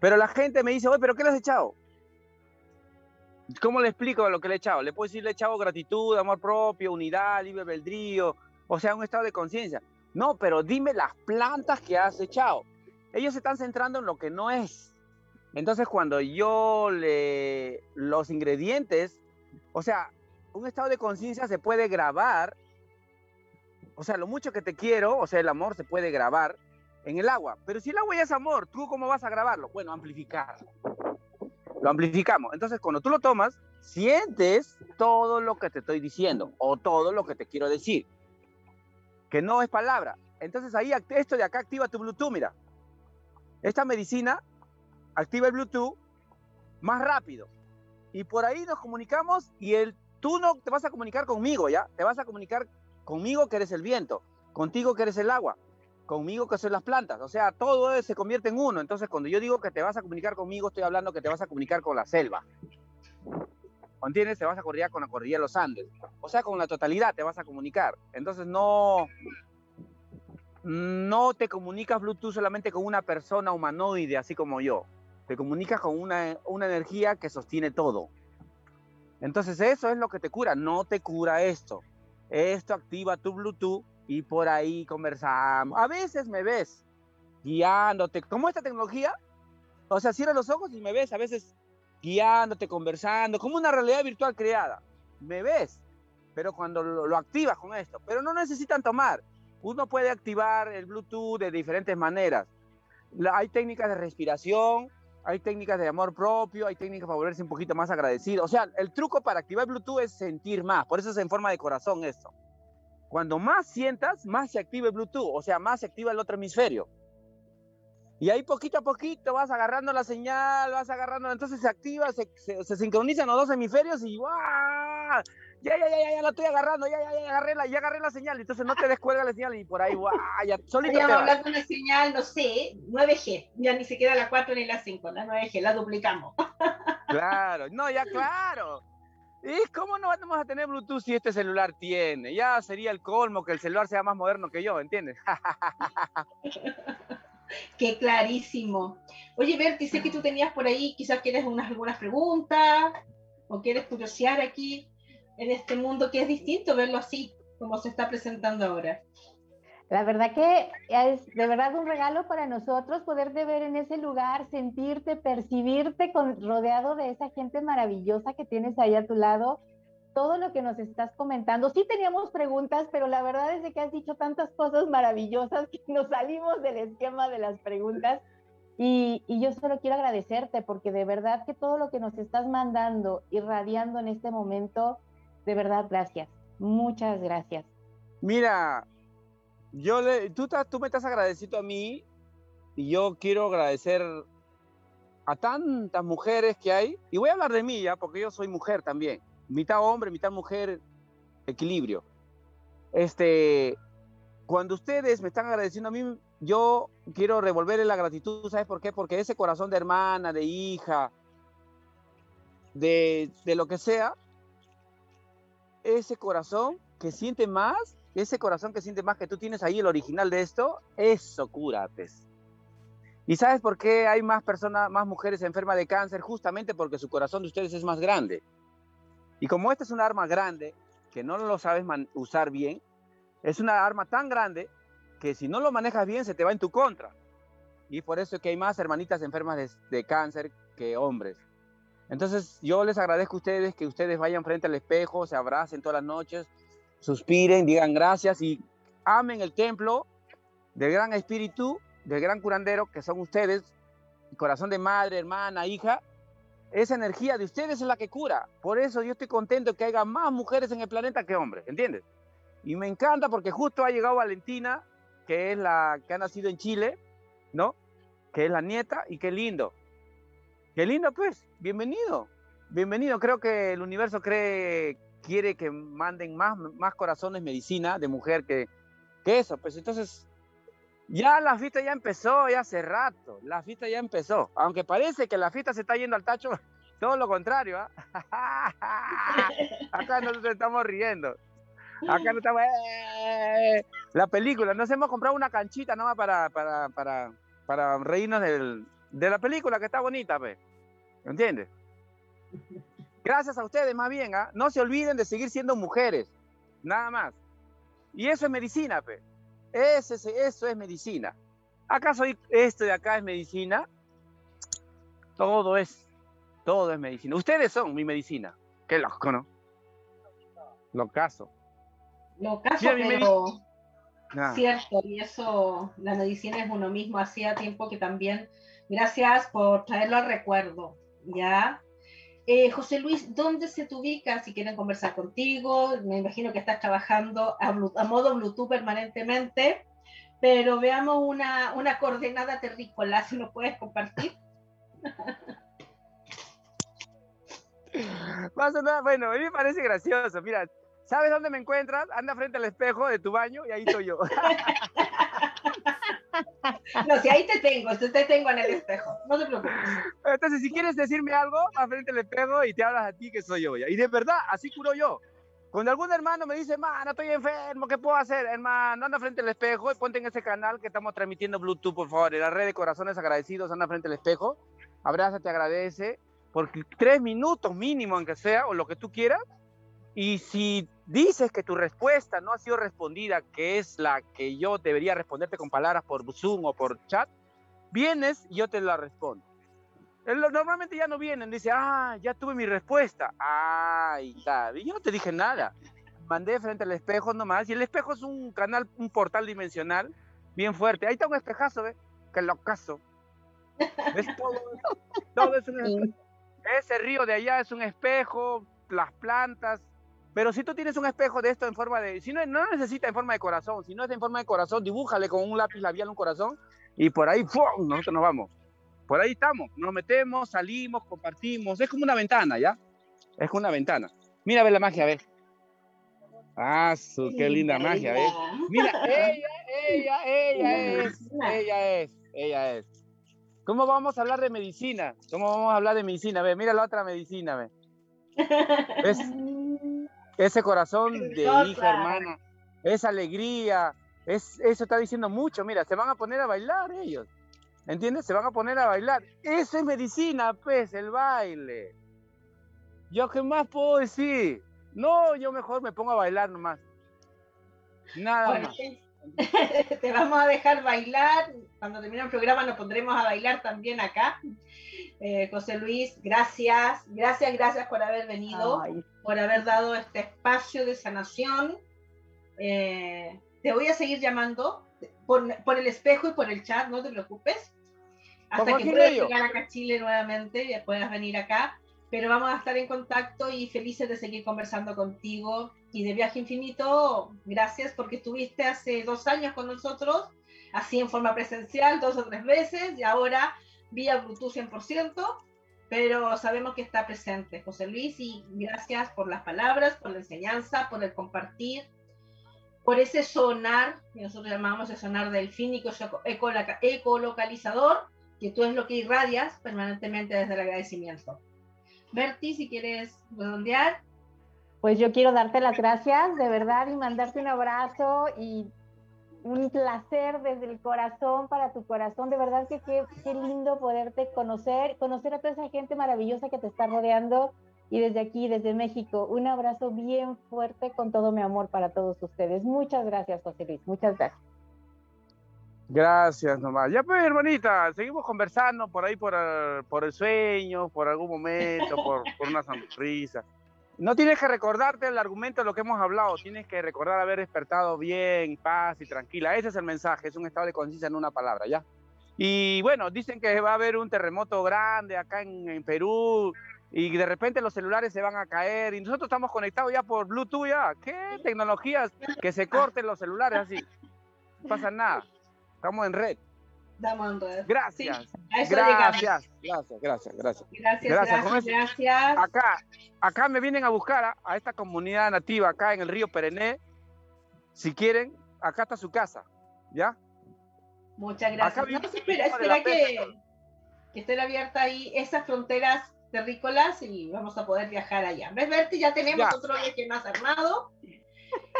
I: Pero la gente me dice, oye, ¿pero qué le has echado? ¿Cómo le explico lo que le he echado? Le puedo decir, le he echado gratitud, amor propio, unidad, libre albedrío, o sea, un estado de conciencia. No, pero dime las plantas que has echado. Ellos se están centrando en lo que no es. Entonces, cuando yo le los ingredientes, o sea, un estado de conciencia se puede grabar. O sea, lo mucho que te quiero, o sea, el amor se puede grabar en el agua. Pero si el agua ya es amor, ¿tú cómo vas a grabarlo? Bueno, amplificar. Lo amplificamos. Entonces, cuando tú lo tomas, sientes todo lo que te estoy diciendo o todo lo que te quiero decir que no es palabra. Entonces ahí esto de acá activa tu Bluetooth, mira. Esta medicina activa el Bluetooth más rápido. Y por ahí nos comunicamos y el, tú no te vas a comunicar conmigo, ¿ya? Te vas a comunicar conmigo que eres el viento, contigo que eres el agua, conmigo que son las plantas. O sea, todo se convierte en uno. Entonces cuando yo digo que te vas a comunicar conmigo, estoy hablando que te vas a comunicar con la selva. ¿Entiendes? Te vas a coordinar con la cordillera de los Andes. O sea, con la totalidad te vas a comunicar. Entonces no, no te comunicas Bluetooth solamente con una persona humanoide, así como yo. te comunicas con una, una energía que sostiene todo. Entonces eso es lo que te cura, no te cura esto. Esto activa tu Bluetooth y por ahí conversamos. A veces me ves guiándote, como esta tecnología, o sea, cierra los ojos y me ves a veces guiándote, conversando, como una realidad virtual creada. Me ves, pero cuando lo, lo activas con esto, pero no necesitan tomar. Uno puede activar el Bluetooth de diferentes maneras. La, hay técnicas de respiración, hay técnicas de amor propio, hay técnicas para volverse un poquito más agradecido. O sea, el truco para activar Bluetooth es sentir más, por eso es en forma de corazón esto. Cuando más sientas, más se activa el Bluetooth, o sea, más se activa el otro hemisferio. Y ahí poquito a poquito vas agarrando la señal, vas agarrando, entonces se activa, se, se, se sincronizan los dos hemisferios y ¡guau! Ya, ya, ya, ya, ya la estoy agarrando, ya, ya, ya agarré la, ya agarré la señal, entonces no te descuelga la señal y por ahí, ¡guau! Ya, solito
B: Estamos hablando de una señal, no sé, 9G, ya ni siquiera la 4 ni la 5, la 9G, la duplicamos.
I: Claro, no, ya claro. ¿Y cómo no vamos a tener Bluetooth si este celular tiene? Ya sería el colmo que el celular sea más moderno que yo, ¿entiendes?
B: Qué clarísimo. Oye, Berti, sé que tú tenías por ahí, quizás quieres unas, algunas preguntas o quieres curiosear aquí en este mundo que es distinto verlo así, como se está presentando ahora.
D: La verdad que es de verdad un regalo para nosotros poderte ver en ese lugar, sentirte, percibirte con, rodeado de esa gente maravillosa que tienes ahí a tu lado. Todo lo que nos estás comentando. Sí teníamos preguntas, pero la verdad es de que has dicho tantas cosas maravillosas que nos salimos del esquema de las preguntas. Y, y yo solo quiero agradecerte porque de verdad que todo lo que nos estás mandando, irradiando en este momento, de verdad, gracias. Muchas gracias.
I: Mira, yo le, tú, tú me estás agradecido a mí y yo quiero agradecer a tantas mujeres que hay. Y voy a hablar de mí ya, porque yo soy mujer también. Mitad hombre, mitad mujer, equilibrio. Este, cuando ustedes me están agradeciendo a mí, yo quiero revolverle la gratitud, ¿sabes por qué? Porque ese corazón de hermana, de hija, de, de lo que sea, ese corazón que siente más, ese corazón que siente más que tú tienes ahí, el original de esto, eso cura, pues. ¿Y sabes por qué hay más personas, más mujeres enfermas de cáncer? Justamente porque su corazón de ustedes es más grande. Y como esta es una arma grande, que no lo sabes usar bien, es una arma tan grande que si no lo manejas bien se te va en tu contra. Y por eso es que hay más hermanitas enfermas de, de cáncer que hombres. Entonces yo les agradezco a ustedes que ustedes vayan frente al espejo, se abracen todas las noches, suspiren, digan gracias y amen el templo del gran espíritu, del gran curandero que son ustedes, corazón de madre, hermana, hija. Esa energía de ustedes es la que cura. Por eso yo estoy contento que haya más mujeres en el planeta que hombres, ¿entiendes? Y me encanta porque justo ha llegado Valentina, que es la que ha nacido en Chile, ¿no? Que es la nieta y qué lindo. Qué lindo, pues. Bienvenido. Bienvenido. Creo que el universo cree, quiere que manden más, más corazones medicina de mujer que, que eso. Pues entonces, ya la fiesta ya empezó, ya hace rato. La fiesta ya empezó. Aunque parece que la fiesta se está yendo al tacho, todo lo contrario. ¿ah? Acá nosotros estamos riendo. Acá no estamos. ¡eh! La película, nos hemos comprado una canchita nomás para, para, para, para reírnos del, de la película que está bonita, pues. ¿Entiendes? Gracias a ustedes, más bien, ¿ah? no se olviden de seguir siendo mujeres, nada más. Y eso es medicina, pe. Ese, eso es medicina. ¿Acaso esto de acá es medicina? Todo es, todo es medicina. Ustedes son mi medicina. Qué loco, ¿no?
B: Lo caso,
I: Mira, mi
B: pero
I: Ah.
B: cierto, y eso, la medicina es uno mismo. Hacía tiempo que también, gracias por traerlo al recuerdo, ¿ya? Eh, José Luis, ¿dónde se te ubica si quieren conversar contigo? Me imagino que estás trabajando a, modo Bluetooth permanentemente, pero veamos una, una coordenada terrícola, si nos puedes compartir.
I: Más o menos, bueno, a mí me parece gracioso. Mira, ¿sabes dónde me encuentras? Anda frente al espejo de tu baño y ahí estoy yo.
B: No, si ahí te tengo, te tengo en el espejo, no te preocupes.
I: Entonces, si quieres decirme algo, va frente al espejo y te hablas a ti que soy yo. ya. Y de verdad, así curo yo. Cuando algún hermano me dice, hermano, estoy enfermo, ¿qué puedo hacer? Hermano, anda frente al espejo y ponte en ese canal que estamos transmitiendo Bluetooth, por favor, en la red de corazones agradecidos, anda frente al espejo abraza, te agradece, porque tres minutos mínimo, aunque sea, o lo que tú quieras, y si dices que tu respuesta no ha sido respondida, que es la que yo debería responderte con palabras por Zoom o por chat, vienes y yo te la respondo. Normalmente ya no vienen, dice, ah, ya tuve mi respuesta. Ay, y yo no te dije nada. Mandé frente al espejo nomás, y el espejo es un canal, un portal dimensional bien fuerte. Ahí está un espejazo, ¿ves? Que locazo. ¿Ves? Todo, todo es un espejo. Ese río de allá es un espejo, las plantas. Pero si tú tienes un espejo de esto en forma de. Si no, no necesita en forma de corazón. Si no es en forma de corazón, dibújale con un lápiz labial un corazón y por ahí ¡fum! nosotros nos vamos. Por ahí estamos. Nos metemos, salimos, compartimos. Es como una ventana, ¿ya? Es como una ventana. Mira, ve la magia, ve. Ah, su, qué linda magia, ¿ves? Mira, ella, ella, ella es, ella es, ella es. ¿Cómo vamos a hablar de medicina? ¿Cómo vamos a hablar de medicina? Ve, mira la otra medicina, ve. ¿Ves? Ese corazón de hija, hermana, esa alegría, es, eso está diciendo mucho. Mira, se van a poner a bailar ellos. ¿Entiendes? Se van a poner a bailar. Eso es medicina, pues, el baile. ¿Yo qué más puedo decir? No, yo mejor me pongo a bailar nomás. Nada más.
B: Te vamos a dejar bailar. Cuando termine el programa nos pondremos a bailar también acá. Eh, José Luis, gracias, gracias, gracias por haber venido, por haber dado este espacio de sanación. Eh, te voy a seguir llamando por, el espejo y por el chat, no te preocupes. Hasta que puedas llegar acá a Chile nuevamente y puedas venir acá pero vamos a estar en contacto y felices de seguir conversando contigo. Y de Viaje Infinito, gracias porque estuviste hace dos años con nosotros, así en forma presencial, dos o tres veces, y ahora vía Bluetooth 100%, pero sabemos que está presente José Luis y gracias por las palabras, por la enseñanza, por el compartir, por ese sonar, que nosotros llamamos el sonar delfínico ecolocalizador, que tú es lo que irradias permanentemente desde el agradecimiento. Berti, si quieres redondear.
D: Pues yo quiero darte las gracias, de verdad, y mandarte un abrazo y un placer desde el corazón para tu corazón. De verdad que qué, qué lindo poderte conocer, conocer a toda esa gente maravillosa que te está rodeando. Y desde aquí, desde México, un abrazo bien fuerte con todo mi amor para todos ustedes. Muchas gracias, José Luis. Muchas gracias.
I: Gracias nomás. Ya pues, hermanita, seguimos conversando por ahí por el, por el sueño, por algún momento, por, por, una sonrisa. No tienes que recordarte el argumento de lo que hemos hablado, tienes que recordar haber despertado bien, paz y tranquila. Ese es el mensaje, es un estado de conciencia en una palabra, ¿ya? Y bueno, dicen que va a haber un terremoto grande acá en, en Perú y de repente los celulares se van a caer y nosotros estamos conectados ya por Bluetooth ya. ¿Qué tecnologías que se corten los celulares así? No pasa nada. Estamos en red.
B: Estamos en
I: red. Gracias. gracias, gracias, gracias, gracias.
B: Gracias, gracias,
I: Acá, acá me vienen a buscar a, esta comunidad nativa acá en el río Perené. Si quieren, acá está su casa, ¿ya?
B: Muchas gracias. No, espera, espera que, que estén abiertas ahí esas fronteras terrícolas y vamos a poder viajar allá. ¿Ves, Berti? Ya tenemos otro viaje más armado.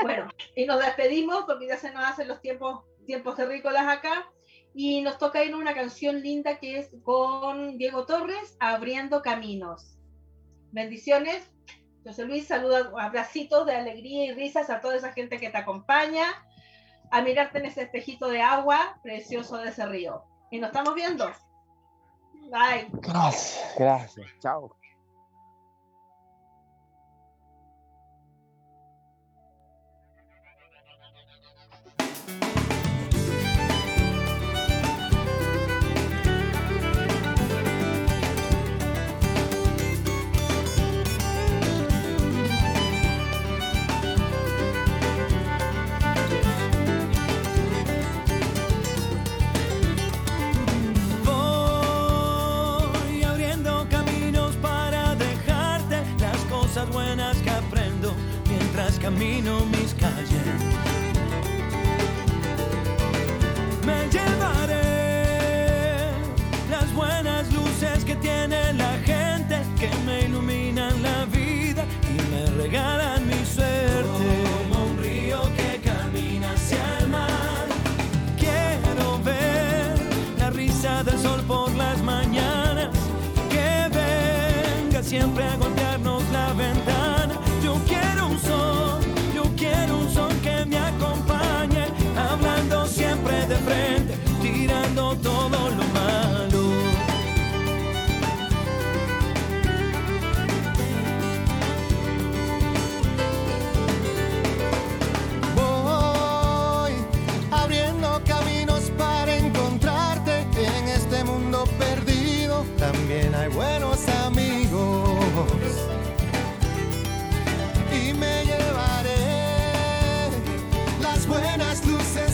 B: Bueno, y nos despedimos porque ya se nos hacen los tiempos tiempos terrícolas acá. Y nos toca ir una canción linda que es con Diego Torres, Abriendo Caminos. Bendiciones. José Luis, saluda, abracitos de alegría y risas a toda esa gente que te acompaña, a mirarte en ese espejito de agua precioso de ese río. Y nos estamos viendo. Bye.
I: Gracias, gracias. Chao.
F: Camino mis calles.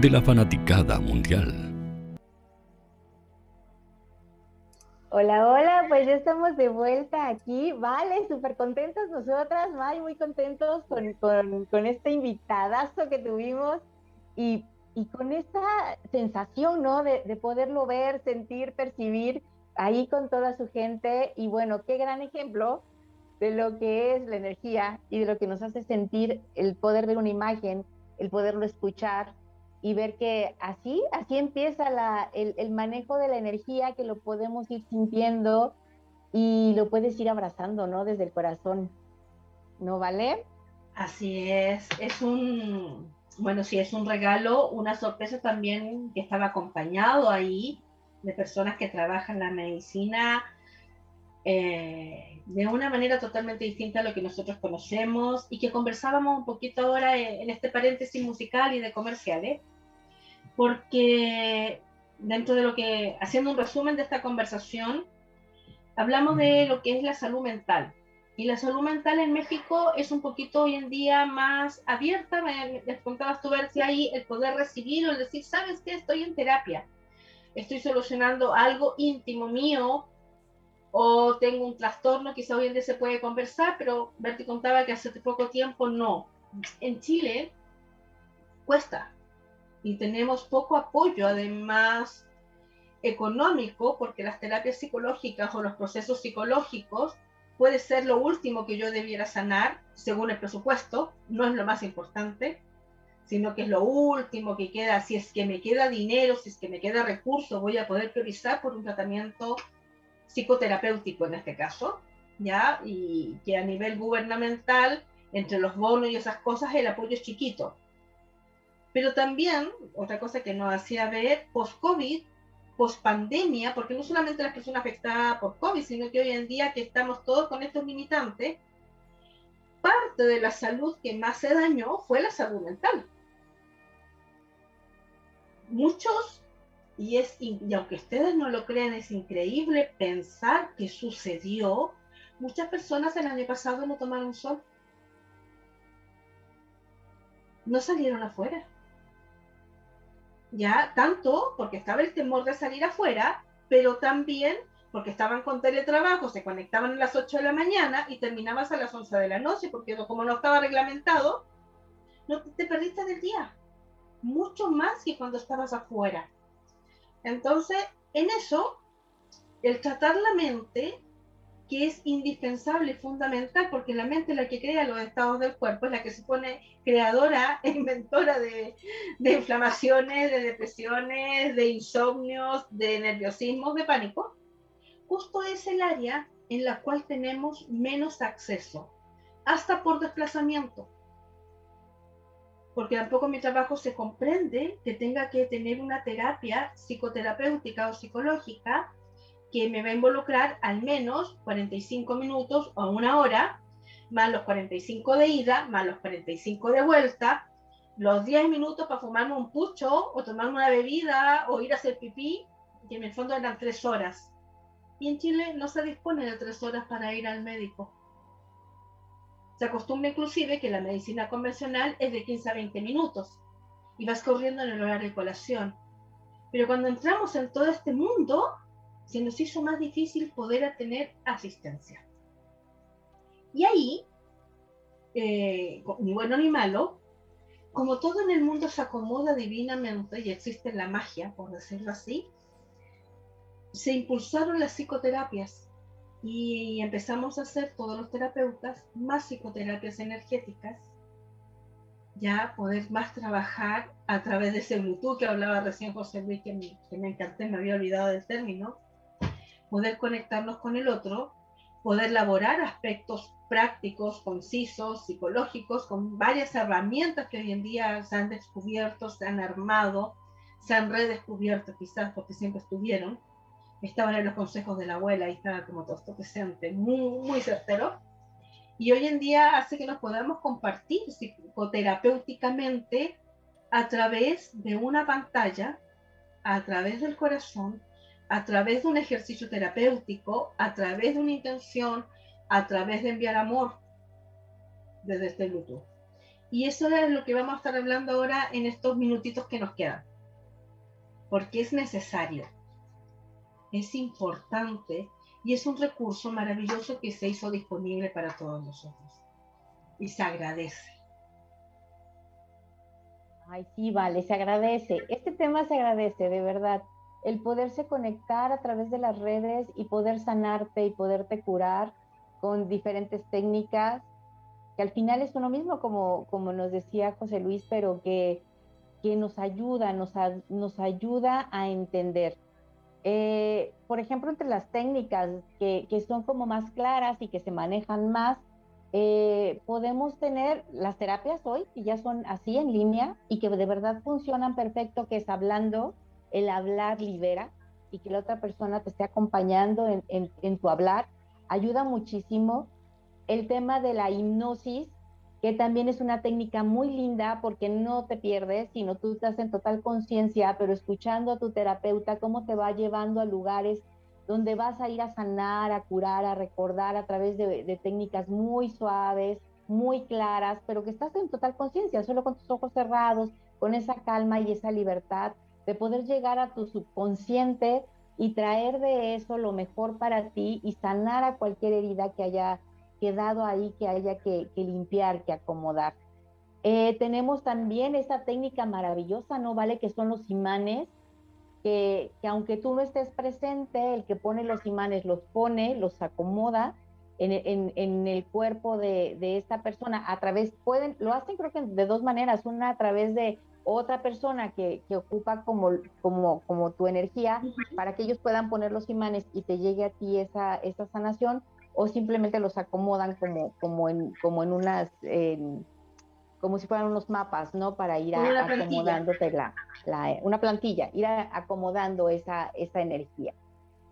H: de la fanaticada mundial.
D: Hola, hola, pues ya estamos de vuelta aquí, vale, súper contentos nosotras, May, muy contentos con, con, con, este invitadazo que tuvimos y, y con esta sensación, ¿no? De, de, poderlo ver, sentir, percibir ahí con toda su gente y bueno, qué gran ejemplo de lo que es la energía y de lo que nos hace sentir el poder ver una imagen, el poderlo escuchar, y ver que así, así empieza la, el, el, manejo de la energía, que lo podemos ir sintiendo y lo puedes ir abrazando, ¿no? Desde el corazón. ¿No vale?
B: Así es, es un, bueno, sí, es un regalo, una sorpresa también que estaba acompañado ahí de personas que trabajan la medicina eh, de una manera totalmente distinta a lo que nosotros conocemos y que conversábamos un poquito ahora en, en este paréntesis musical y de comerciales porque dentro de lo que, haciendo un resumen de esta conversación, hablamos de lo que es la salud mental. Y la salud mental en México es un poquito hoy en día más abierta. Me, les contabas tú ver si hay el poder recibir o el decir, ¿sabes qué? Estoy en terapia. Estoy solucionando algo íntimo mío o tengo un trastorno, quizá hoy en día se puede conversar, pero Berti contaba que hace poco tiempo no. En Chile cuesta, y tenemos poco apoyo, además económico, porque las terapias psicológicas o los procesos psicológicos puede ser lo último que yo debiera sanar según el presupuesto, no es lo más importante, sino que es lo último que queda, si es que me queda dinero, si es que me queda recurso, voy a poder priorizar por un tratamiento psicoterapéutico en este caso, ¿ya? Y que a nivel gubernamental, entre los bonos y esas cosas, el apoyo es chiquito. Pero también, otra cosa que nos hacía ver, post-COVID, post-pandemia, porque no solamente las personas afectadas por COVID, sino que hoy en día que estamos todos con estos limitantes, parte de la salud que más se dañó fue la salud mental. Muchos, y, es, y aunque ustedes no lo crean, es increíble pensar que sucedió, muchas personas el año pasado no tomaron sol. No salieron afuera ya tanto porque estaba el temor de salir afuera, pero también porque estaban con teletrabajo, se conectaban a las 8 de la mañana y terminabas a las 11 de la noche, porque como no estaba reglamentado, no te perdiste del día, mucho más que cuando estabas afuera. Entonces, en eso, el tratar la mente que es indispensable y fundamental porque la mente es la que crea los estados del cuerpo, es la que se pone creadora e inventora de, inflamaciones, de depresiones, de insomnios, de nerviosismos, de pánico. Justo es el área en la cual tenemos menos acceso, hasta por desplazamiento. Porque tampoco mi trabajo se comprende que tenga que tener una terapia psicoterapéutica o psicológica que me va a involucrar al menos 45 minutos o una hora, más los 45 de ida, más los 45 de vuelta, los 10 minutos para fumarme un pucho o tomarme una bebida o ir a hacer pipí, que en el fondo eran 3 horas. Y en Chile no se dispone de 3 horas para ir al médico. Se acostumbra inclusive que la medicina convencional es de 15 a 20 minutos y vas corriendo en el horario de colación. Pero cuando entramos en todo este mundo, se nos hizo más difícil poder tener asistencia. Y ahí, eh, ni bueno ni malo, como todo en el mundo se acomoda divinamente y existe la magia, por decirlo así, se impulsaron las psicoterapias y empezamos a hacer todos los terapeutas más psicoterapias energéticas, ya poder más trabajar a través de ese Bluetooth que hablaba recién José Luis, que me, que me encanté, me había olvidado del término, poder conectarnos con el otro, poder elaborar aspectos prácticos, concisos, psicológicos, con varias herramientas que hoy en día se han descubierto, se han armado, se han redescubierto quizás porque siempre estuvieron. Estaban en los consejos de la abuela y estaba como todo esto presente, muy, muy certero. Y hoy en día hace que nos podamos compartir psicoterapéuticamente a través de una pantalla, a través del corazón, a través de un ejercicio terapéutico, a través de una intención, a través de enviar amor desde este luto. Y eso es lo que vamos a estar hablando ahora en estos minutitos que nos quedan, porque es necesario. es importante y es un recurso maravilloso que se hizo disponible para todos nosotros. Y se agradece.
D: Ay, sí, vale, se agradece. Este tema se agradece, de verdad. El poderse conectar a través de las redes y poder sanarte y poderte curar con diferentes técnicas, que al final es uno mismo, como, como nos decía José Luis, pero que, que nos ayuda, nos, nos ayuda a entender. Eh, por ejemplo, entre las técnicas que, que, son como más claras y que se manejan más, eh, podemos tener las terapias hoy, que ya son así en línea y que de verdad funcionan perfecto, que es hablando, el hablar libera y que la otra persona te esté acompañando en, tu hablar, ayuda muchísimo. El tema de la hipnosis, que también es una técnica muy linda porque no te pierdes, sino tú estás en total conciencia, pero escuchando a tu terapeuta cómo te va llevando a lugares donde vas a ir a sanar, a curar, a recordar a través de, de técnicas muy suaves, muy claras, pero que estás en total conciencia, solo con tus ojos cerrados, con esa calma y esa libertad de poder llegar a tu subconsciente y traer de eso lo mejor para ti y sanar a cualquier herida que haya quedado ahí que haya que, limpiar, que acomodar. Eh, tenemos también esa técnica maravillosa, ¿no? Vale, que son los imanes, que, que, aunque tú no estés presente, el que pone los imanes los pone, los acomoda en el cuerpo de, de, esta persona a través, pueden, lo hacen creo que de dos maneras, una a través de otra persona que, que ocupa como, como, como tu energía para que ellos puedan poner los imanes y te llegue a ti esa, esa sanación, o simplemente los acomodan como, como, en, como en unas, como si fueran unos mapas, ¿no? Para ir a, acomodándote la, la, una plantilla, ir acomodando esa, esa energía.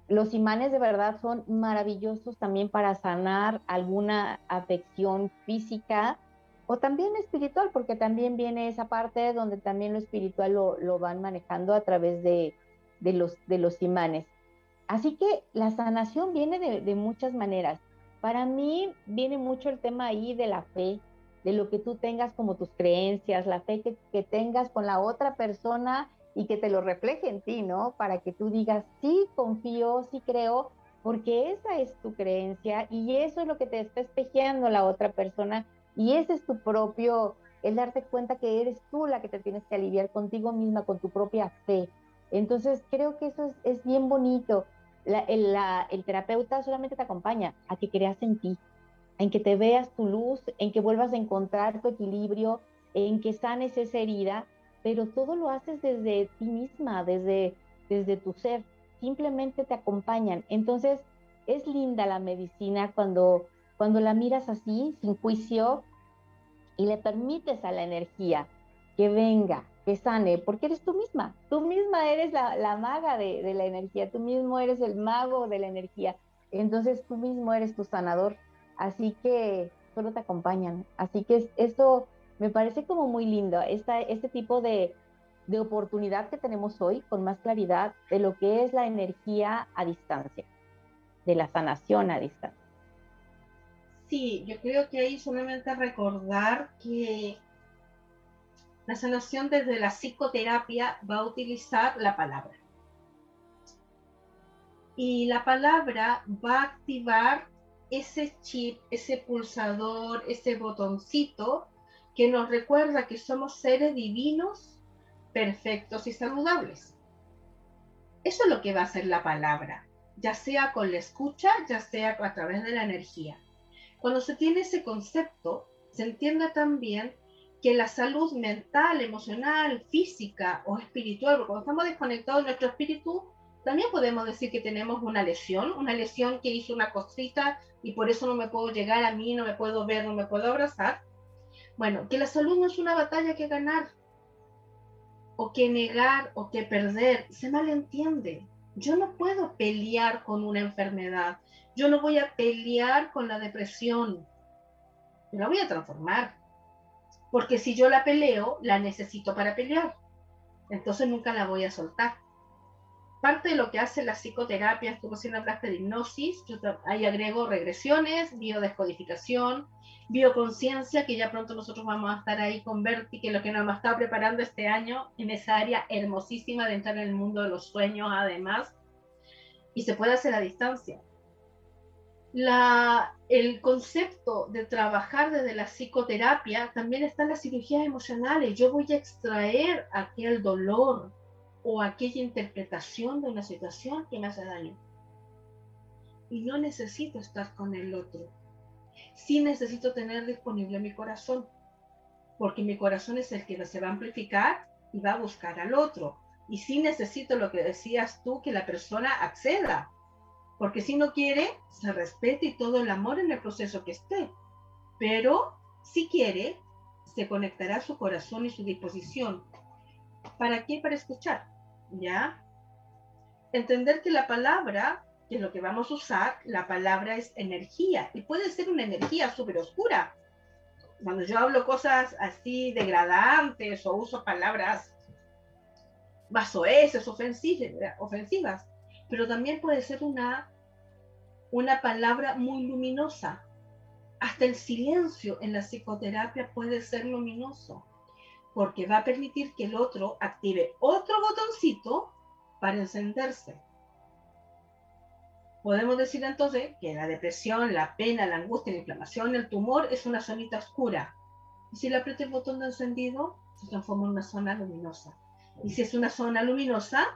D: Los imanes de verdad son maravillosos también para sanar alguna afección física o también espiritual, porque también viene esa parte donde también lo espiritual lo, lo van manejando a través de, de, los, de los imanes. Así que la sanación viene de, muchas maneras. Para mí viene mucho el tema ahí de la fe, de lo que tú tengas como tus creencias, la fe que, tengas con la otra persona y que te lo refleje en ti, ¿no? Para que tú digas, sí, confío, sí creo, porque esa es tu creencia y eso es lo que te está espejeando la otra persona y ese es tu propio, el darte cuenta que eres tú la que te tienes que aliviar contigo misma, con tu propia fe. Entonces creo que eso es, bien bonito el, terapeuta solamente te acompaña a que creas en ti, en que te veas tu luz, en que vuelvas a encontrar tu equilibrio, en que sanes esa herida, pero todo lo haces desde ti misma, desde, desde tu ser, simplemente te acompañan. Entonces, es linda la medicina cuando, cuando la miras así, sin juicio, y le permites a la energía que venga, que sane, porque eres tú misma, tú misma eres la, maga de, la energía, tú mismo eres el mago de la energía, entonces tú mismo eres tu sanador, así que solo te acompañan, así que eso me parece como muy lindo, este tipo de, de oportunidad que tenemos hoy con más claridad de lo que es la energía a distancia, de la sanación a distancia.
B: Sí, yo creo que ahí solamente recordar que la sanación desde la psicoterapia va a utilizar la palabra. Y la palabra va a activar ese chip, ese pulsador, ese botoncito que nos recuerda que somos seres divinos, perfectos y saludables. Eso es lo que va a hacer la palabra, ya sea con la escucha, ya sea a través de la energía. Cuando se tiene ese concepto, se entiende también que la salud mental, emocional, física o espiritual, porque cuando estamos desconectados de nuestro espíritu, también podemos decir que tenemos una lesión, una lesión que hizo una cosita y por eso no me puedo llegar a mí, no me puedo ver, no me puedo abrazar. Bueno, que la salud no es una batalla que ganar, o que negar, o que perder, se malentiende. Yo no puedo pelear con una enfermedad, yo no voy a pelear con la depresión, yo la voy a transformar porque si yo la peleo, la necesito para pelear. Entonces nunca la voy a soltar. Parte de lo que hace la psicoterapia, estuvo haciendo clase de hipnosis, yo ahí agrego regresiones, biodescodificación, bioconciencia, que ya pronto nosotros vamos a estar ahí con Berti, que lo que nos está preparando este año en esa área hermosísima de entrar en el mundo de los sueños, además. y se puede hacer a distancia. La, el concepto de trabajar desde la psicoterapia también está en las cirugías emocionales. Yo voy a extraer aquel dolor o aquella interpretación de una situación que me hace daño. Y no necesito estar con el otro. Sí necesito tener disponible mi corazón, porque mi corazón es el que se va a amplificar y va a buscar al otro. Y sí necesito lo que decías tú, que la persona acceda porque si no quiere, se respete y todo el amor en el proceso que esté. Pero si quiere, se conectará su corazón y su disposición. ¿Para qué? Para escuchar. ¿Ya? Entender que la palabra, que es lo que vamos a usar, la palabra es energía. Y puede ser una energía súper oscura. Cuando yo hablo cosas así degradantes o uso palabras más ofensivas, ofensivas, pero también puede ser una una palabra muy luminosa. Hasta el silencio en la psicoterapia puede ser luminoso, porque va a permitir que el otro active otro botoncito para encenderse. Podemos decir entonces que la depresión, la pena, la angustia, la inflamación, el tumor es una zonita oscura. Y si le aprieto el botón de encendido, se transforma en una zona luminosa. Y si es una zona luminosa,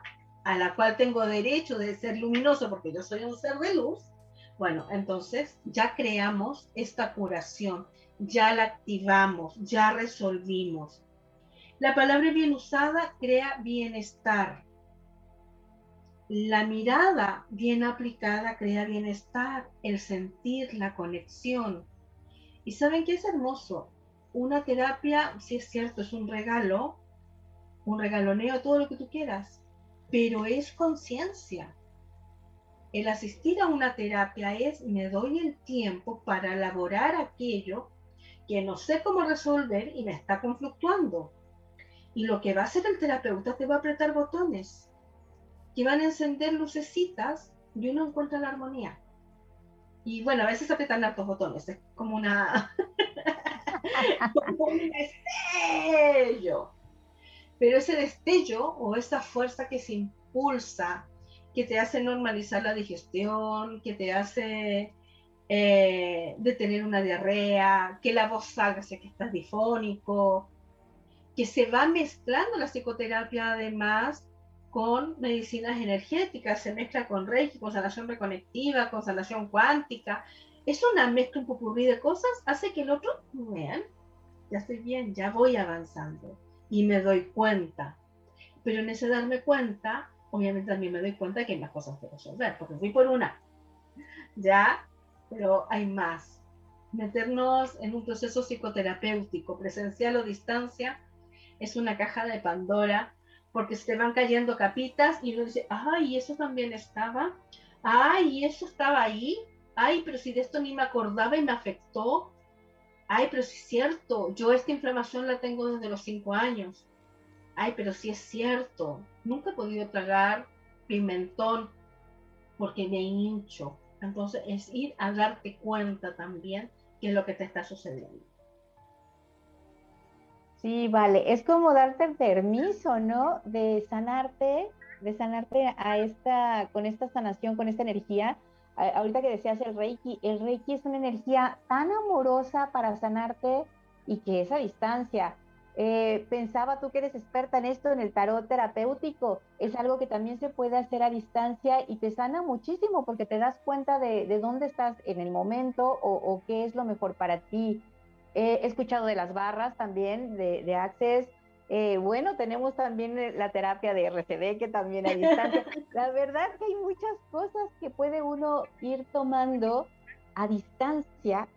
B: a la cual tengo derecho de ser luminoso porque yo soy un ser de luz, bueno, entonces ya creamos esta curación, ya la activamos, ya resolvimos. La palabra bien usada crea bienestar. La mirada bien aplicada crea bienestar, el sentir, la conexión. Y saben qué es hermoso. Una terapia, si es cierto, es un regalo, un regaloneo, todo lo que tú quieras, pero es conciencia el asistir a una terapia es me doy el tiempo para elaborar aquello que no sé cómo resolver y me está conflictuando. Y lo que va a hacer el terapeuta te va a apretar botones que van a encender lucecitas y uno encuentra la armonía. Y bueno, a veces apretan hartos botones, es como una como un destello. Pero ese destello o esa fuerza que se impulsa que te hace normalizar la digestión, que te hace eh, detener una diarrea, que la voz salga si que estás difónico, que se va mezclando la psicoterapia además con medicinas energéticas, se mezcla con Reiki, con sanación reconectiva, con sanación cuántica. Es una mezcla, un popurrí de cosas, hace que el otro, vean, ya estoy bien, ya voy avanzando y me doy cuenta. Pero en ese darme cuenta, obviamente también me doy cuenta que hay más cosas que resolver, porque fui por una, ya, pero hay más. Meternos en un proceso psicoterapéutico, presencial o distancia, es una caja de Pandora, porque se te van cayendo capitas y uno dice, ay, eso también estaba, ay, eso estaba ahí, ay, pero si de esto ni me acordaba y me afectó, ay, pero si es cierto, yo esta inflamación la tengo desde los cinco años, ay, pero si es cierto, nunca he podido tragar pimentón porque me hincho. Entonces es ir a darte cuenta también qué es lo que te está sucediendo.
D: Sí, vale, es como darte permiso, ¿no? De sanarte, de sanarte a esta, con esta sanación, con esta energía. ahorita que decías el Reiki, el Reiki es una energía tan amorosa para sanarte y que es a distancia. Eh, pensaba tú que eres experta en esto, en el tarot terapéutico, es algo que también se puede hacer a distancia y te sana muchísimo porque te das cuenta de, dónde estás en el momento o, qué es lo mejor para ti. he escuchado de las barras también, de, Access. Eh, bueno, tenemos también eh, la terapia de RCD que también a distancia. La verdad que hay muchas cosas que puede uno ir tomando a distancia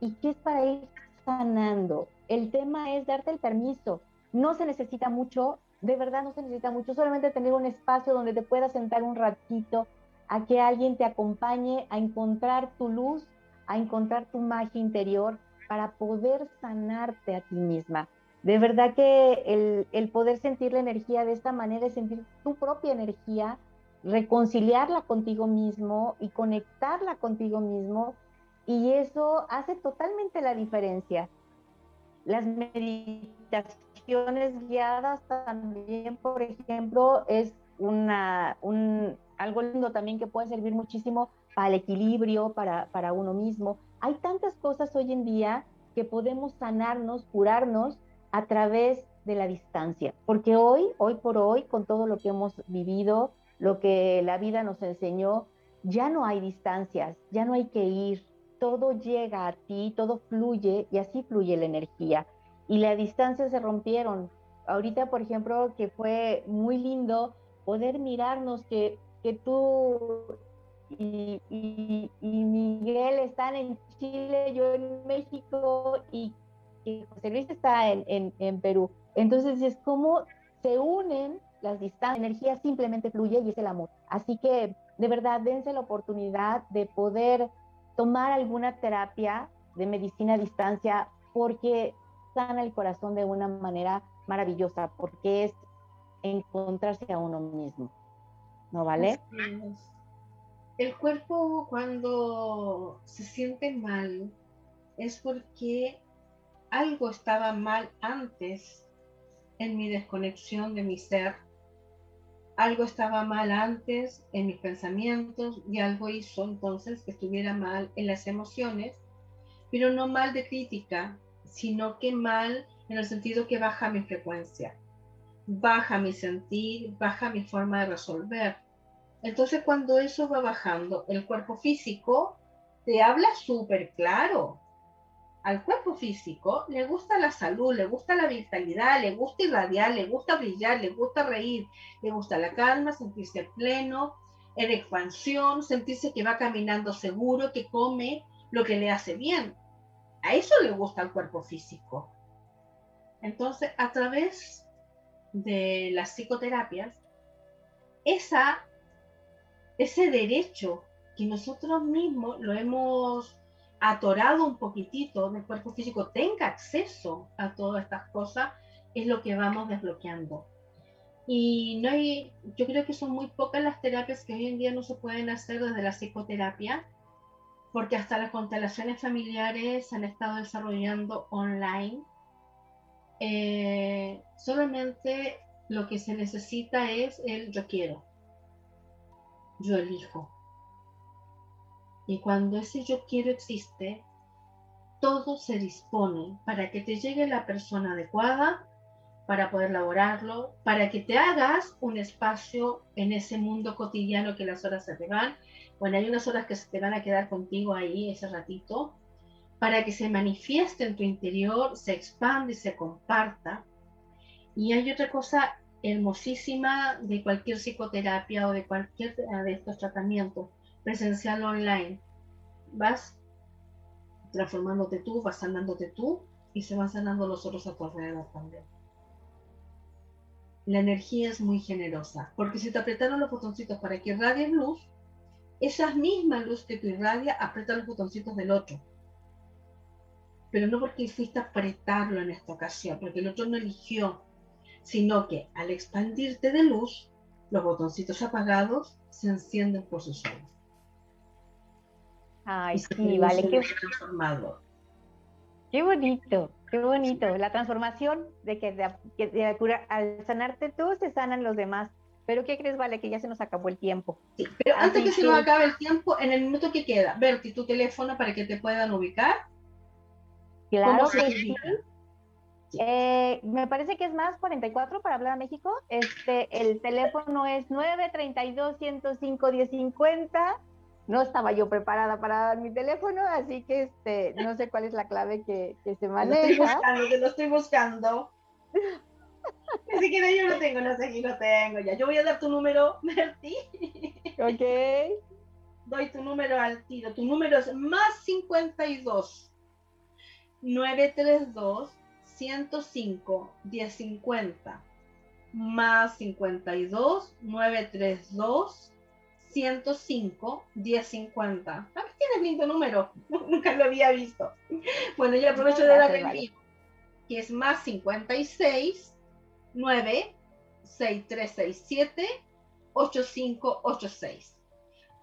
D: y que es para ir sanando el tema es darte el permiso. No se necesita mucho, de verdad no se necesita mucho, solamente tener un espacio donde te puedas sentar un ratito, a que alguien te acompañe a encontrar tu luz, a encontrar tu magia interior para poder sanarte a ti misma. De verdad que el, el poder sentir la energía de esta manera es sentir tu propia energía, reconciliarla contigo mismo y conectarla contigo mismo. Y eso hace totalmente la diferencia. Las meditaciones guiadas también, por ejemplo, es una, un, algo lindo también que puede servir muchísimo para el equilibrio, para, para uno mismo. Hay tantas cosas hoy en día que podemos sanarnos, curarnos a través de la distancia, porque hoy, hoy por hoy, con todo lo que hemos vivido, lo que la vida nos enseñó, ya no hay distancias, ya no hay que ir, todo llega a ti, todo fluye y así fluye la energía. Y las distancias se rompieron. Ahorita, por ejemplo, que fue muy lindo poder mirarnos que, que tú y, Miguel están en Chile, yo en México y José Luis está en, en, en Perú. Entonces es como se unen las distancias, la energía simplemente fluye y es el amor. Así que de verdad dense la oportunidad de poder tomar alguna terapia de medicina a distancia porque sana el corazón de una manera maravillosa, porque es encontrarse a uno mismo. ¿No vale?
B: El cuerpo cuando se siente mal es porque algo estaba mal antes en mi desconexión de mi ser, algo estaba mal antes en mis pensamientos y algo hizo entonces que estuviera mal en las emociones, pero no mal de crítica, sino que mal en el sentido que baja mi frecuencia, baja mi sentir, baja mi forma de resolver. Entonces cuando eso va bajando, el cuerpo físico te habla súper claro, al cuerpo físico le gusta la salud, le gusta la vitalidad, le gusta irradiar, le gusta brillar, le gusta reír, le gusta la calma, sentirse pleno, en expansión, sentirse que va caminando seguro, que come lo que le hace bien. A eso le gusta al cuerpo físico. Entonces, a través de las psicoterapias, esa, ese derecho que nosotros mismos lo hemos atorado un poquitito del cuerpo físico tenga acceso a todas estas cosas, es lo que vamos desbloqueando. Y no hay, yo creo que son muy pocas las terapias que hoy en día no se pueden hacer desde la psicoterapia, porque hasta las constelaciones familiares se han estado desarrollando online. Eh, solamente lo que se necesita es el yo quiero, yo elijo. Y cuando ese yo quiero existe, todo se dispone para que te llegue la persona adecuada para poder laborarlo, para que te hagas un espacio en ese mundo cotidiano que las horas se te van. Bueno, hay unas horas que se te van a quedar contigo ahí ese ratito, para que se manifieste en tu interior, se expande y se comparta. Y hay otra cosa hermosísima de cualquier psicoterapia o de cualquier de estos tratamientos, presencial online. Vas transformándote tú, vas sanándote tú y se van sanando los otros a tu alrededor también. La energía es muy generosa, porque si te apretaron los botoncitos para que irradien luz, esa misma luz que tú irradia aprieta los botoncitos del otro. Pero no porque fuiste apretarlo en esta ocasión, porque el otro no eligió, sino que al expandirte de luz, los botoncitos apagados se encienden por sus solos.
D: Ay, sí, vale. Qué, qué bonito, qué bonito. La transformación de que, al sanarte tú, se sanan los demás. Pero ¿qué crees, Vale? Que ya se nos acabó el tiempo.
B: Sí, pero antes que, se nos acabe el tiempo, en el minuto que queda, Berti, tu teléfono para que te puedan ubicar.
D: Claro que sí. Eh, me parece que es más 44 para hablar a México. Este, el teléfono es 932 105 1050 no estaba yo preparada para dar mi teléfono, así que este, no sé cuál es la clave que, se maneja.
B: Lo estoy buscando, lo estoy buscando. Así que yo lo tengo, no sé si lo tengo ya. Yo voy a dar tu número, Berti.
D: Ok.
B: Doy tu número al tiro. Tu número es más 52 932 105 1050 más 52 932 105 1050. ¿Sabes? Tienes lindo número. Nunca lo había visto. Bueno, yo aprovecho de dar el vivo, que es más 56 9 6367 8586.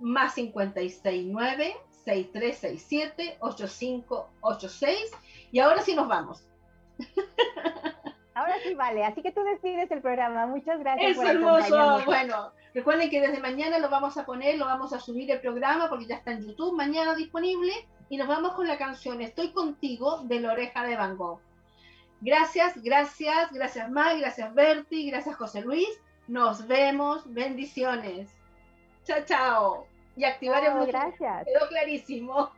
B: Más 56 9 6367 8586. Y ahora sí nos vamos.
D: Ahora sí vale, así que tú despides el programa. Muchas gracias.
B: Es hermoso. Bueno, recuerden que desde mañana lo vamos a poner, lo vamos a subir el programa porque ya está en YouTube mañana disponible y nos vamos con la canción Estoy contigo de la oreja de Van Gogh. Gracias, gracias, gracias Mag, gracias Berti, gracias José Luis. Nos vemos, bendiciones. Chao, chao. Y activaremos.
D: gracias.
B: Quedó clarísimo.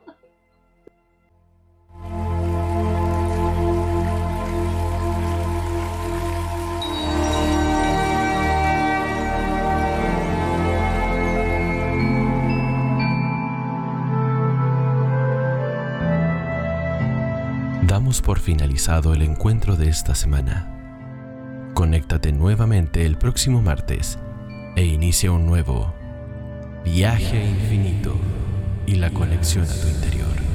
J: Por finalizado el encuentro de esta semana. Conéctate nuevamente el próximo martes e inicia un nuevo viaje infinito y la conexión a tu interior.